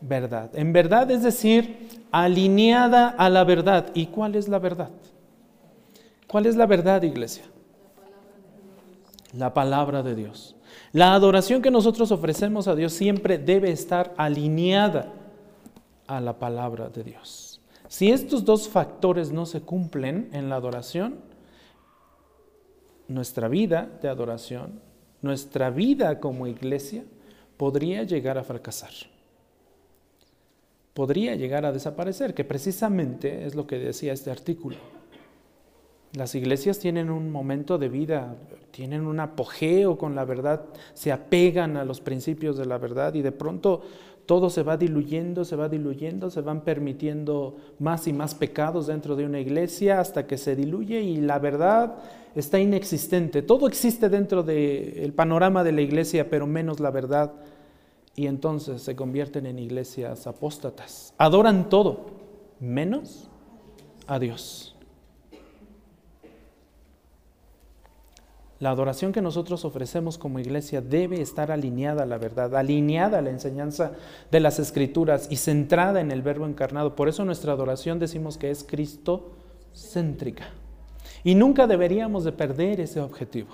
Speaker 1: verdad. En verdad es decir, alineada a la verdad. ¿Y cuál es la verdad? ¿Cuál es la verdad, iglesia? La palabra de Dios. La adoración que nosotros ofrecemos a Dios siempre debe estar alineada a la palabra de Dios. Si estos dos factores no se cumplen en la adoración, nuestra vida de adoración, nuestra vida como iglesia, podría llegar a fracasar. Podría llegar a desaparecer, que precisamente es lo que decía este artículo. Las iglesias tienen un momento de vida, tienen un apogeo con la verdad, se apegan a los principios de la verdad y de pronto todo se va diluyendo, se va diluyendo, se van permitiendo más y más pecados dentro de una iglesia hasta que se diluye y la verdad está inexistente. Todo existe dentro del panorama de la iglesia, pero menos la verdad. Y entonces se convierten en iglesias apóstatas. Adoran todo, menos a Dios. La adoración que nosotros ofrecemos como iglesia debe estar alineada a la verdad, alineada a la enseñanza de las escrituras y centrada en el verbo encarnado. Por eso nuestra adoración decimos que es Cristo céntrica. Y nunca deberíamos de perder ese objetivo.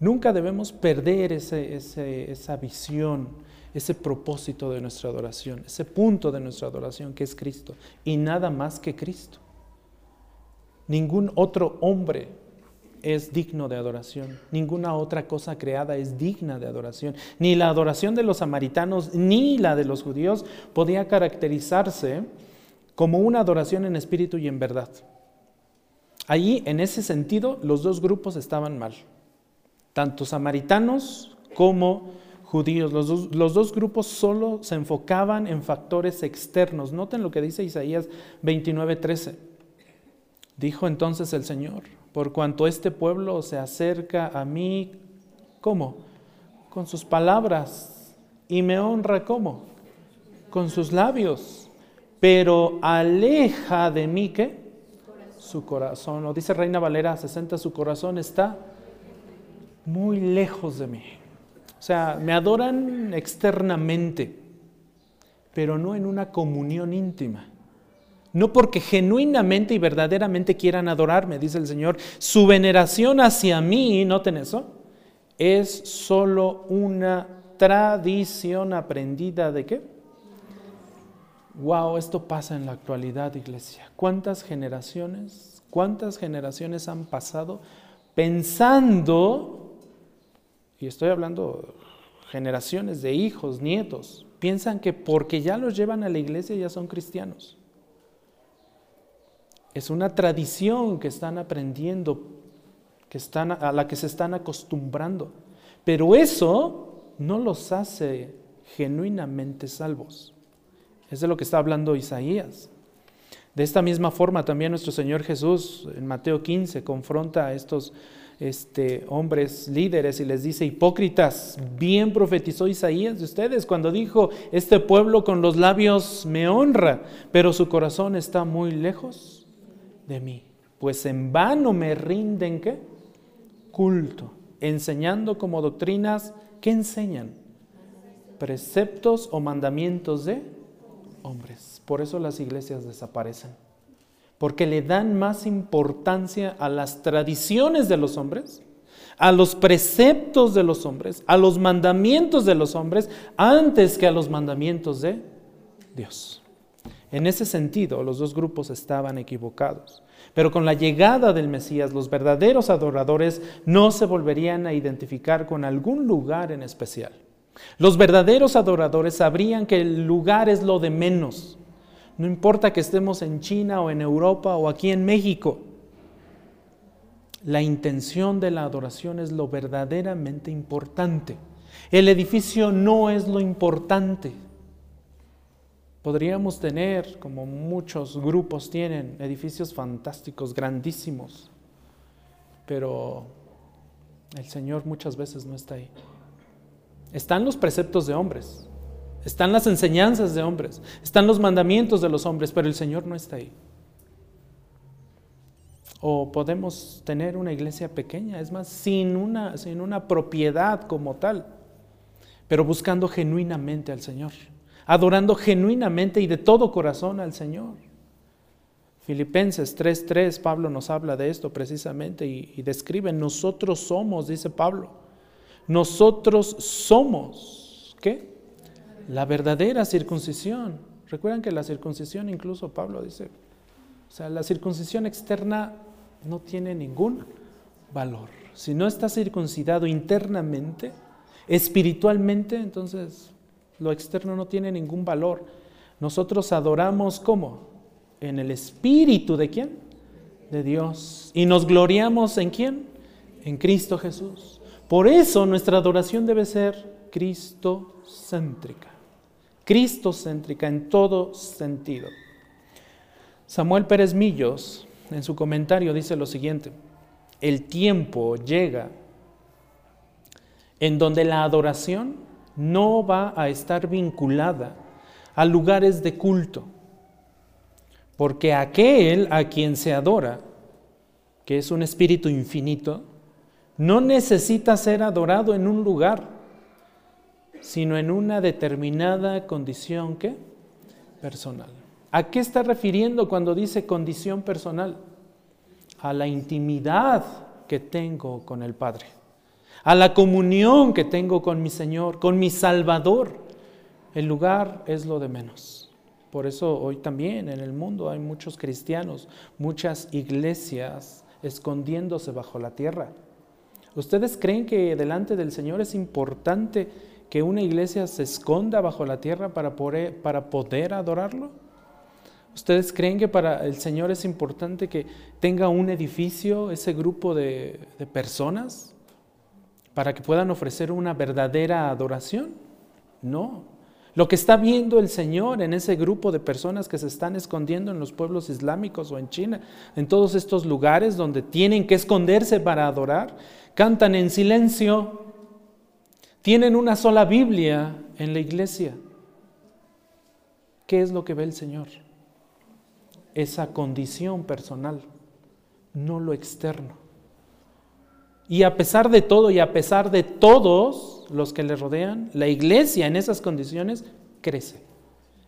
Speaker 1: Nunca debemos perder esa visión, ese propósito de nuestra adoración, ese punto de nuestra adoración que es Cristo. Y nada más que Cristo. Ningún otro hombre es digno de adoración. Ninguna otra cosa creada es digna de adoración. Ni la adoración de los samaritanos ni la de los judíos podía caracterizarse como una adoración en espíritu y en verdad. Allí, en ese sentido, los dos grupos estaban mal. Tanto samaritanos como judíos. Los dos, grupos solo se enfocaban en factores externos. Noten lo que dice Isaías 29:13. Dijo entonces el Señor, por cuanto este pueblo se acerca a mí, ¿cómo? Con sus palabras y me honra, ¿cómo? Con sus labios, pero aleja de mí, ¿qué? Su corazón, o dice Reina Valera 60, su corazón está muy lejos de mí. O sea, me adoran externamente, pero no en una comunión íntima. No porque genuinamente y verdaderamente quieran adorarme, dice el Señor. Su veneración hacia mí, noten eso, es solo una tradición aprendida de qué? Wow, esto pasa en la actualidad, iglesia. ¿Cuántas generaciones, cuántas generaciones han pasado pensando, y estoy hablando generaciones de hijos, nietos, piensan que porque ya los llevan a la iglesia ya son cristianos? Es una tradición que están aprendiendo, que están, a la que se están acostumbrando. Pero eso no los hace genuinamente salvos. Es de lo que está hablando Isaías. De esta misma forma también nuestro Señor Jesús en Mateo 15 confronta a estos este, hombres líderes y les dice, hipócritas, bien profetizó Isaías de ustedes cuando dijo, este pueblo con los labios me honra, pero su corazón está muy lejos de mí, pues en vano me rinden qué? Culto, enseñando como doctrinas, ¿qué enseñan? Preceptos o mandamientos de hombres. Por eso las iglesias desaparecen, porque le dan más importancia a las tradiciones de los hombres, a los preceptos de los hombres, a los mandamientos de los hombres, antes que a los mandamientos de Dios. En ese sentido, los dos grupos estaban equivocados. Pero con la llegada del Mesías, los verdaderos adoradores no se volverían a identificar con algún lugar en especial. Los verdaderos adoradores sabrían que el lugar es lo de menos. No importa que estemos en China o en Europa o aquí en México. La intención de la adoración es lo verdaderamente importante. El edificio no es lo importante Podríamos tener, como muchos grupos tienen, edificios fantásticos, grandísimos, pero el Señor muchas veces no está ahí. Están los preceptos de hombres, están las enseñanzas de hombres, están los mandamientos de los hombres, pero el Señor no está ahí. O podemos tener una iglesia pequeña, es más, sin una, sin una propiedad como tal, pero buscando genuinamente al Señor, adorando genuinamente y de todo corazón al Señor. Filipenses 3:3, Pablo nos habla de esto precisamente y, y describe, nosotros somos, dice Pablo, nosotros somos, ¿qué? La verdadera circuncisión. Recuerdan que la circuncisión, incluso Pablo dice, o sea, la circuncisión externa no tiene ningún valor. Si no está circuncidado internamente, espiritualmente, entonces lo externo no tiene ningún valor. Nosotros adoramos ¿cómo? En el espíritu de quién? De Dios. Y nos gloriamos en quién? En Cristo Jesús. Por eso nuestra adoración debe ser cristocéntrica. Cristocéntrica en todo sentido. Samuel Pérez Millos en su comentario dice lo siguiente, el tiempo llega en donde la adoración no va a estar vinculada a lugares de culto, porque aquel a quien se adora, que es un espíritu infinito, no necesita ser adorado en un lugar, sino en una determinada condición que personal. ¿A qué está refiriendo cuando dice condición personal? A la intimidad que tengo con el Padre, a la comunión que tengo con mi Señor, con mi Salvador. El lugar es lo de menos. Por eso hoy también en el mundo hay muchos cristianos, muchas iglesias escondiéndose bajo la tierra. ¿Ustedes creen que delante del Señor es importante que una iglesia se esconda bajo la tierra para poder, para poder adorarlo? ¿Ustedes creen que para el Señor es importante que tenga un edificio, ese grupo de, personas, para que puedan ofrecer una verdadera adoración? No. Lo que está viendo el Señor en ese grupo de personas que se están escondiendo en los pueblos islámicos o en China, en todos estos lugares donde tienen que esconderse para adorar, cantan en silencio, tienen una sola Biblia en la iglesia. ¿Qué es lo que ve el Señor? esa condición personal, no lo externo. Y a pesar de todo y a pesar de todos los que le rodean, la iglesia en esas condiciones crece,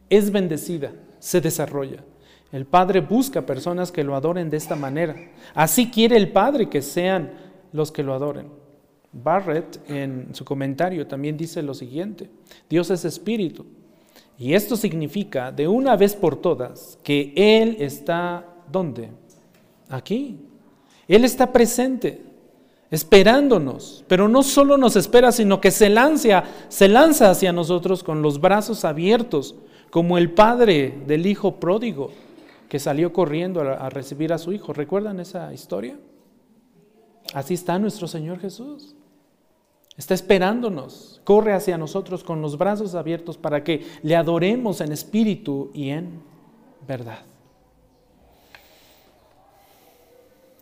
Speaker 1: es bendecida, se desarrolla. El Padre busca personas que lo adoren de esta manera. Así quiere el Padre que sean los que lo adoren. Barrett en su comentario también dice lo siguiente, Dios es espíritu y esto significa de una vez por todas que Él está ¿dónde? Aquí. Él está presente, esperándonos, pero no solo nos espera, sino que se lanza, se lanza hacia nosotros con los brazos abiertos, como el padre del hijo pródigo que salió corriendo a, a recibir a su hijo. ¿Recuerdan esa historia? Así está nuestro Señor Jesús. Está esperándonos, corre hacia nosotros con los brazos abiertos para que le adoremos en espíritu y en verdad.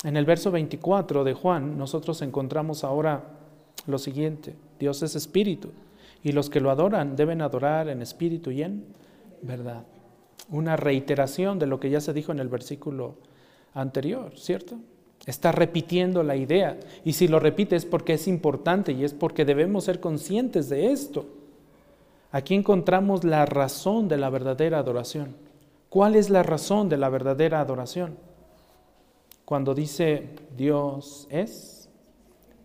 Speaker 1: En el verso 24 de Juan nosotros encontramos ahora lo siguiente, Dios es espíritu y los que lo adoran deben adorar en espíritu y en verdad. Una reiteración de lo que ya se dijo en el versículo anterior, ¿cierto? Está repitiendo la idea. Y si lo repite es porque es importante y es porque debemos ser conscientes de esto. Aquí encontramos la razón de la verdadera adoración. ¿Cuál es la razón de la verdadera adoración? Cuando dice Dios es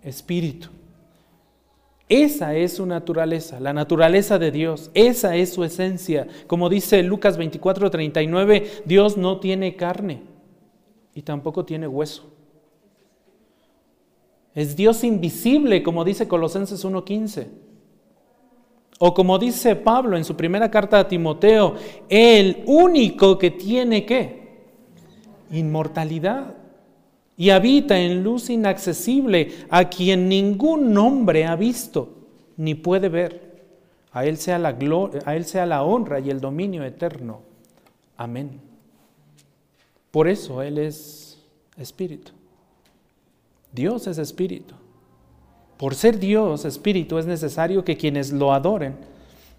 Speaker 1: espíritu. Esa es su naturaleza, la naturaleza de Dios, esa es su esencia. Como dice Lucas 24:39, Dios no tiene carne y tampoco tiene hueso. Es Dios invisible, como dice Colosenses 1.15. O como dice Pablo en su primera carta a Timoteo, el único que tiene qué? Inmortalidad. Y habita en luz inaccesible, a quien ningún hombre ha visto ni puede ver. A Él sea la gloria, a Él sea la honra y el dominio eterno. Amén. Por eso Él es espíritu. Dios es espíritu. Por ser Dios espíritu es necesario que quienes lo adoren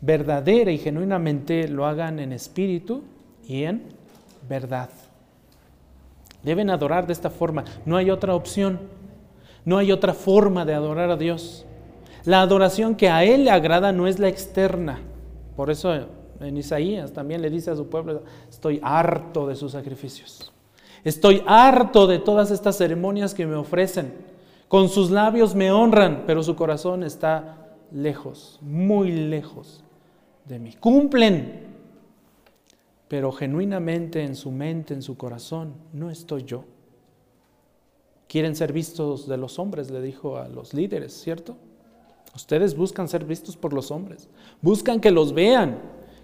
Speaker 1: verdadera y genuinamente lo hagan en espíritu y en verdad. Deben adorar de esta forma. No hay otra opción. No hay otra forma de adorar a Dios. La adoración que a Él le agrada no es la externa. Por eso en Isaías también le dice a su pueblo, estoy harto de sus sacrificios. Estoy harto de todas estas ceremonias que me ofrecen. Con sus labios me honran, pero su corazón está lejos, muy lejos de mí. Cumplen, pero genuinamente en su mente, en su corazón, no estoy yo. Quieren ser vistos de los hombres, le dijo a los líderes, ¿cierto? Ustedes buscan ser vistos por los hombres, buscan que los vean,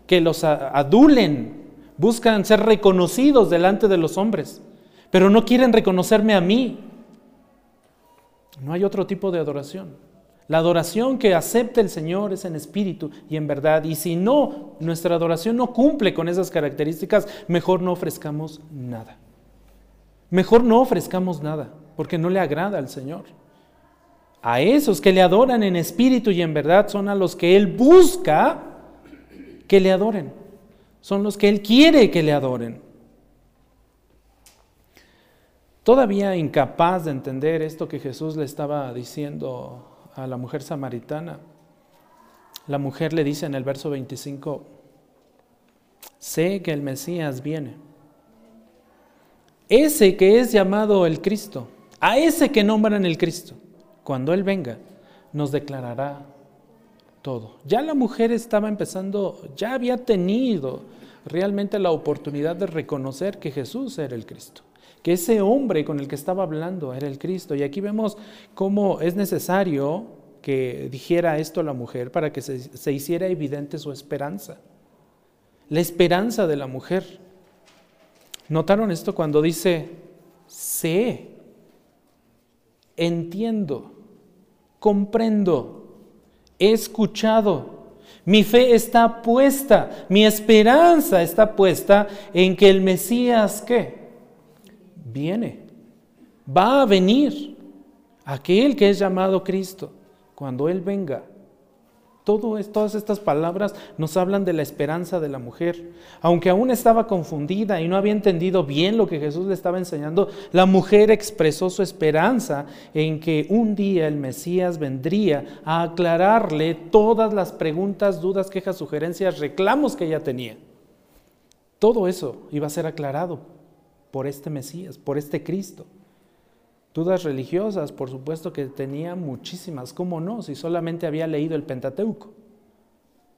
Speaker 1: que los adulen, buscan ser reconocidos delante de los hombres, pero no quieren reconocerme a mí. No hay otro tipo de adoración. La adoración que acepta el Señor es en espíritu y en verdad. Y si no, nuestra adoración no cumple con esas características, mejor no ofrezcamos nada. Mejor no ofrezcamos nada, porque no le agrada al Señor. A esos que le adoran en espíritu y en verdad son a los que Él busca que le adoren. Son los que Él quiere que le adoren. Todavía incapaz de entender esto que Jesús le estaba diciendo a la mujer samaritana, la mujer le dice en el verso 25, sé que el Mesías viene. Ese que es llamado el Cristo, a ese que nombran el Cristo cuando Él venga, nos declarará todo. Ya la mujer estaba empezando, ya había tenido realmente la oportunidad de reconocer que Jesús era el Cristo, que ese hombre con el que estaba hablando era el Cristo. Y aquí vemos cómo es necesario que dijera esto la mujer para que se, se hiciera evidente su esperanza. La esperanza de la mujer. ¿Notaron esto cuando dice, sé, entiendo, comprendo, he escuchado. Mi fe está puesta, mi esperanza está puesta en que el Mesías, ¿qué? Viene, va a venir, aquel que es llamado Cristo, cuando Él venga todas estas palabras nos hablan de la esperanza de la mujer. Aunque aún estaba confundida y no había entendido bien lo que Jesús le estaba enseñando, la mujer expresó su esperanza en que un día el Mesías vendría a aclararle todas las preguntas, dudas, quejas, sugerencias, reclamos que ella tenía. Todo eso iba a ser aclarado por este Mesías, por este Cristo. Dudas religiosas, por supuesto que tenía muchísimas, ¿cómo no? Si solamente había leído el Pentateuco.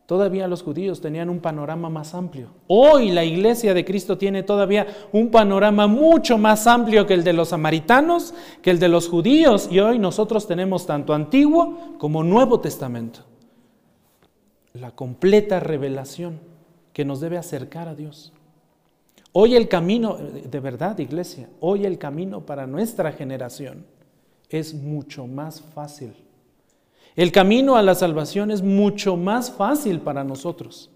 Speaker 1: Todavía los judíos tenían un panorama más amplio. Hoy la iglesia de Cristo tiene todavía un panorama mucho más amplio que el de los samaritanos, que el de los judíos, y hoy nosotros tenemos tanto Antiguo como Nuevo Testamento. La completa revelación que nos debe acercar a Dios. Hoy el camino, de verdad iglesia, hoy el camino para nuestra generación es mucho más fácil. El camino a la salvación es mucho más fácil para nosotros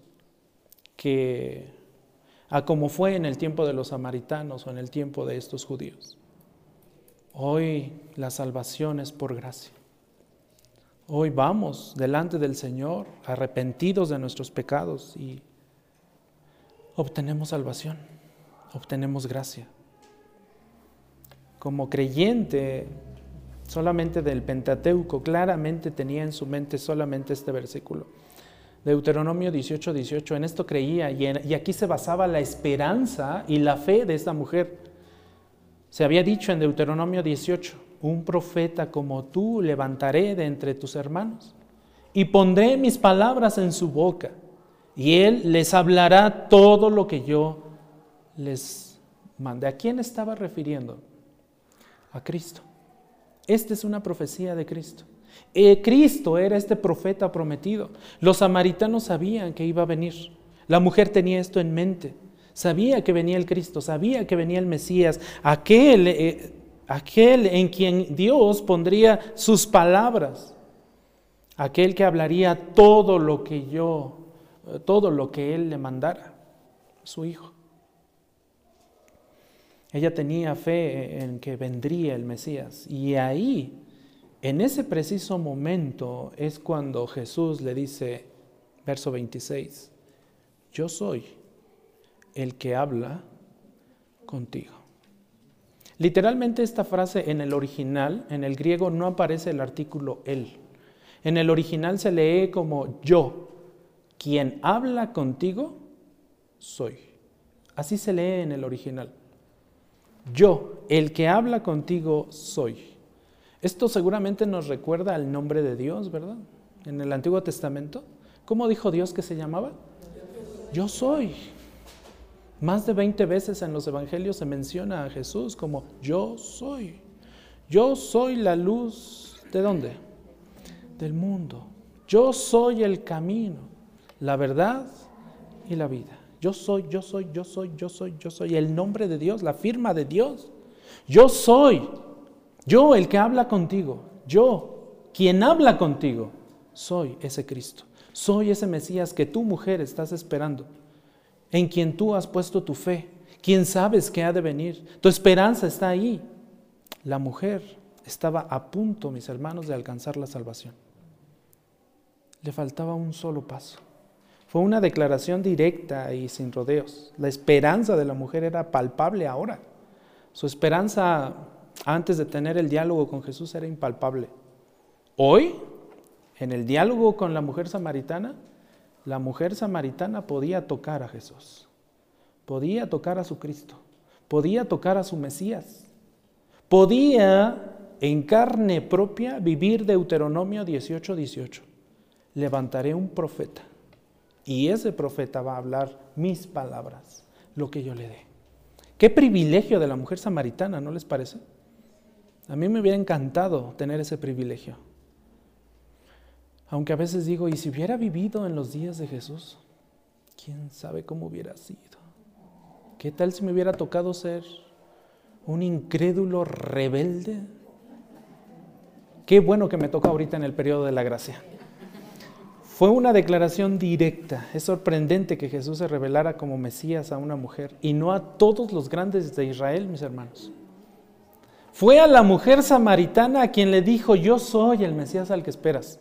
Speaker 1: que a como fue en el tiempo de los samaritanos o en el tiempo de estos judíos. Hoy la salvación es por gracia. Hoy vamos delante del Señor arrepentidos de nuestros pecados y obtenemos salvación obtenemos gracia. Como creyente solamente del Pentateuco, claramente tenía en su mente solamente este versículo. Deuteronomio 18, 18, en esto creía y, aquí se basaba la esperanza y la fe de esta mujer. Se había dicho en Deuteronomio 18, un profeta como tú levantaré de entre tus hermanos y pondré mis palabras en su boca y él les hablará todo lo que yo les mandé. ¿A quién estaba refiriendo? A Cristo. Esta es una profecía de Cristo. Eh, Cristo era este profeta prometido. Los samaritanos sabían que iba a venir. La mujer tenía esto en mente. Sabía que venía el Cristo, sabía que venía el Mesías, aquel, eh, aquel en quien Dios pondría sus palabras. aquel que hablaría todo lo que yo, todo lo que él le mandara, su hijo. Ella tenía fe en que vendría el Mesías y ahí, en ese preciso momento, es cuando Jesús le dice, verso 26, yo soy el que habla contigo. Literalmente esta frase en el original, en el griego, no aparece el artículo él. En el original se lee como yo, quien habla contigo, soy. Así se lee en el original. Yo, el que habla contigo, soy. Esto seguramente nos recuerda al nombre de Dios, ¿verdad? En el Antiguo Testamento. ¿Cómo dijo Dios que se llamaba? Yo soy. Más de 20 veces en los evangelios se menciona a Jesús como yo soy. Yo soy la luz. ¿De dónde? Del mundo. Yo soy el camino, la verdad y la vida. Yo soy, yo soy, yo soy, yo soy, yo soy. El nombre de Dios, la firma de Dios. Yo soy. Yo el que habla contigo. Yo, quien habla contigo. Soy ese Cristo. Soy ese Mesías que tu mujer estás esperando. En quien tú has puesto tu fe. Quien sabes que ha de venir. Tu esperanza está ahí. La mujer estaba a punto, mis hermanos, de alcanzar la salvación. Le faltaba un solo paso. Fue una declaración directa y sin rodeos. La esperanza de la mujer era palpable ahora. Su esperanza antes de tener el diálogo con Jesús era impalpable. Hoy, en el diálogo con la mujer samaritana, la mujer samaritana podía tocar a Jesús, podía tocar a su Cristo, podía tocar a su Mesías, podía en carne propia vivir Deuteronomio 18, 18. Levantaré un profeta y ese profeta va a hablar mis palabras, lo que yo le dé. Qué privilegio de la mujer samaritana, ¿no les parece? A mí me hubiera encantado tener ese privilegio. Aunque a veces digo, ¿y si hubiera vivido en los días de Jesús? ¿Quién sabe cómo hubiera sido? ¿Qué tal si me hubiera tocado ser un incrédulo rebelde? Qué bueno que me toca ahorita en el periodo de la gracia. Fue una declaración directa. Es sorprendente que Jesús se revelara como Mesías a una mujer y no a todos los grandes de Israel, mis hermanos. Fue a la mujer samaritana a quien le dijo, yo soy el Mesías al que esperas.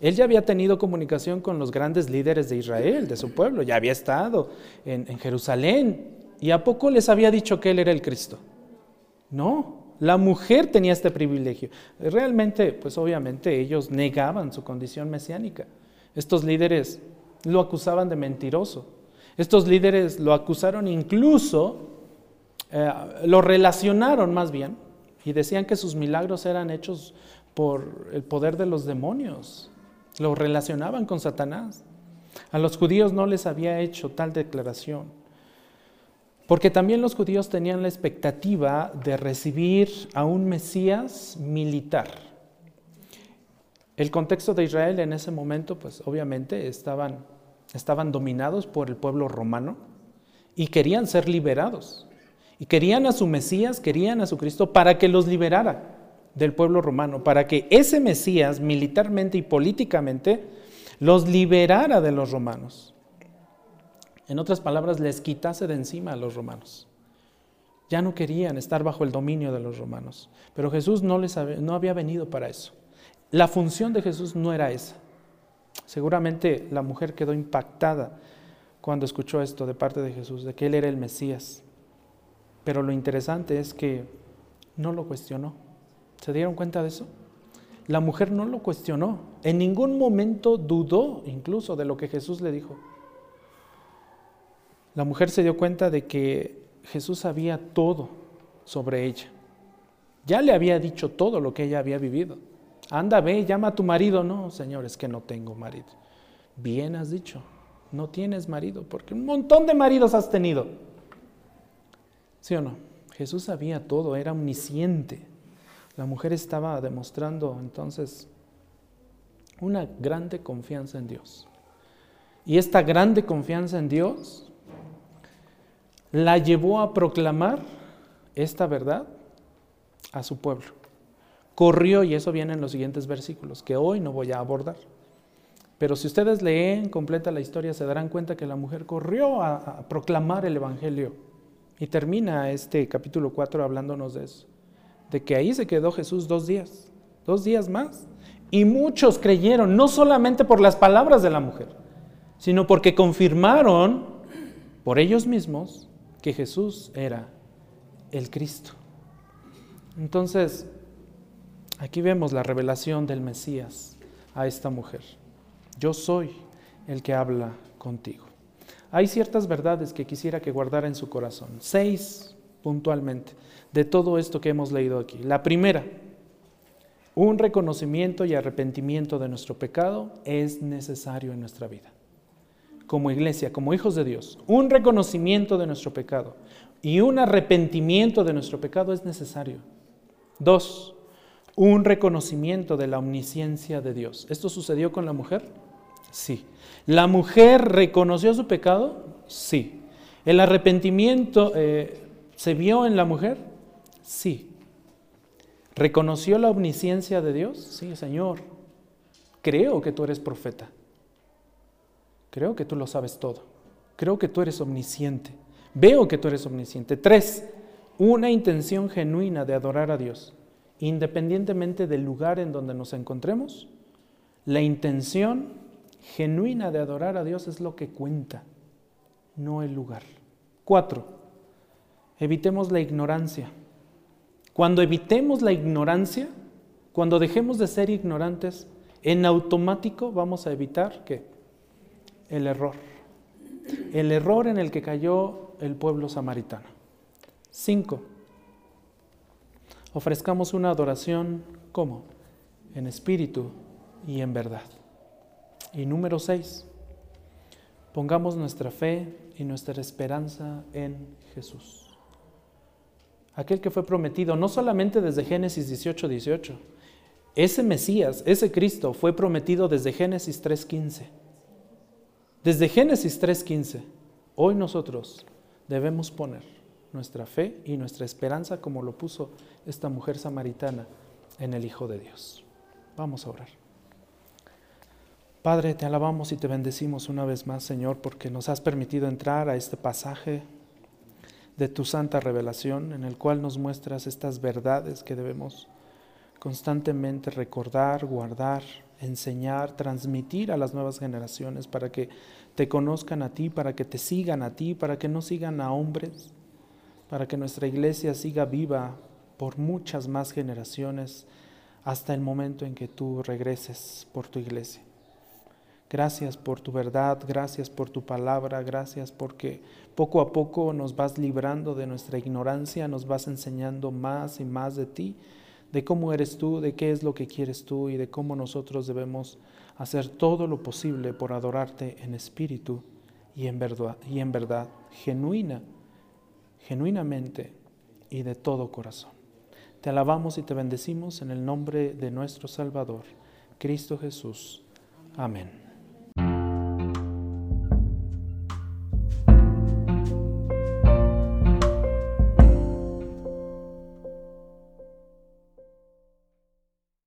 Speaker 1: Él ya había tenido comunicación con los grandes líderes de Israel, de su pueblo, ya había estado en, en Jerusalén y a poco les había dicho que él era el Cristo. No, la mujer tenía este privilegio. Realmente, pues obviamente ellos negaban su condición mesiánica. Estos líderes lo acusaban de mentiroso. Estos líderes lo acusaron incluso, eh, lo relacionaron más bien, y decían que sus milagros eran hechos por el poder de los demonios. Lo relacionaban con Satanás. A los judíos no les había hecho tal declaración. Porque también los judíos tenían la expectativa de recibir a un Mesías militar. El contexto de Israel en ese momento, pues obviamente estaban, estaban dominados por el pueblo romano y querían ser liberados. Y querían a su Mesías, querían a su Cristo para que los liberara del pueblo romano, para que ese Mesías militarmente y políticamente los liberara de los romanos. En otras palabras, les quitase de encima a los romanos. Ya no querían estar bajo el dominio de los romanos. Pero Jesús no, les no había venido para eso. La función de Jesús no era esa. Seguramente la mujer quedó impactada cuando escuchó esto de parte de Jesús, de que Él era el Mesías. Pero lo interesante es que no lo cuestionó. ¿Se dieron cuenta de eso? La mujer no lo cuestionó. En ningún momento dudó incluso de lo que Jesús le dijo. La mujer se dio cuenta de que Jesús sabía todo sobre ella. Ya le había dicho todo lo que ella había vivido. Anda, ve, llama a tu marido. No, Señor, es que no tengo marido. Bien has dicho, no tienes marido, porque un montón de maridos has tenido. ¿Sí o no? Jesús sabía todo, era omnisciente. La mujer estaba demostrando entonces una grande confianza en Dios. Y esta grande confianza en Dios la llevó a proclamar esta verdad a su pueblo corrió, y eso viene en los siguientes versículos, que hoy no voy a abordar. Pero si ustedes leen completa la historia, se darán cuenta que la mujer corrió a, proclamar el Evangelio. Y termina este capítulo 4 hablándonos de eso. De que ahí se quedó Jesús dos días, dos días más. Y muchos creyeron, no solamente por las palabras de la mujer, sino porque confirmaron por ellos mismos que Jesús era el Cristo. Entonces, aquí vemos la revelación del Mesías a esta mujer. Yo soy el que habla contigo. Hay ciertas verdades que quisiera que guardara en su corazón. Seis puntualmente de todo esto que hemos leído aquí. La primera, un reconocimiento y arrepentimiento de nuestro pecado es necesario en nuestra vida. Como iglesia, como hijos de Dios, un reconocimiento de nuestro pecado y un arrepentimiento de nuestro pecado es necesario. Dos, un reconocimiento de la omnisciencia de Dios. ¿Esto sucedió con la mujer? Sí. ¿La mujer reconoció su pecado? Sí. ¿El arrepentimiento eh, se vio en la mujer? Sí. ¿Reconoció la omnisciencia de Dios? Sí, Señor. Creo que tú eres profeta. Creo que tú lo sabes todo. Creo que tú eres omnisciente. Veo que tú eres omnisciente. Tres, una intención genuina de adorar a Dios, independientemente del lugar en donde nos encontremos. La intención genuina de adorar a Dios es lo que cuenta, no el lugar. Cuatro, evitemos la ignorancia. Cuando evitemos la ignorancia, cuando dejemos de ser ignorantes, en automático vamos a evitar ¿qué? el error. El error en el que cayó el pueblo samaritano. Cinco, ofrezcamos una adoración, ¿cómo? En espíritu y en verdad. Y número seis, pongamos nuestra fe y nuestra esperanza en Jesús. Aquel que fue prometido no solamente desde Génesis 18, 18. Ese Mesías, ese Cristo fue prometido desde Génesis 3.15. Desde Génesis 3.15, hoy nosotros debemos poner nuestra fe y nuestra esperanza como lo puso esta mujer samaritana en el Hijo de Dios. Vamos a orar. Padre, te alabamos y te bendecimos una vez más, Señor, porque nos has permitido entrar a este pasaje de tu santa revelación, en el cual nos muestras estas verdades que debemos constantemente recordar, guardar, enseñar, transmitir a las nuevas generaciones para que te conozcan a ti, para que te sigan a ti, para que no sigan a hombres, para que nuestra iglesia siga viva por muchas más generaciones hasta el momento en que tú regreses por tu iglesia. Gracias por tu verdad, gracias por tu palabra, gracias porque poco a poco nos vas librando de nuestra ignorancia, nos vas enseñando más y más de ti, de cómo eres tú, de qué es lo que quieres tú y de cómo nosotros debemos hacer todo lo posible por adorarte en espíritu y en verdad, y en verdad genuina, genuinamente y de todo corazón. Te alabamos y te bendecimos en el nombre de nuestro Salvador, Cristo Jesús. Amén.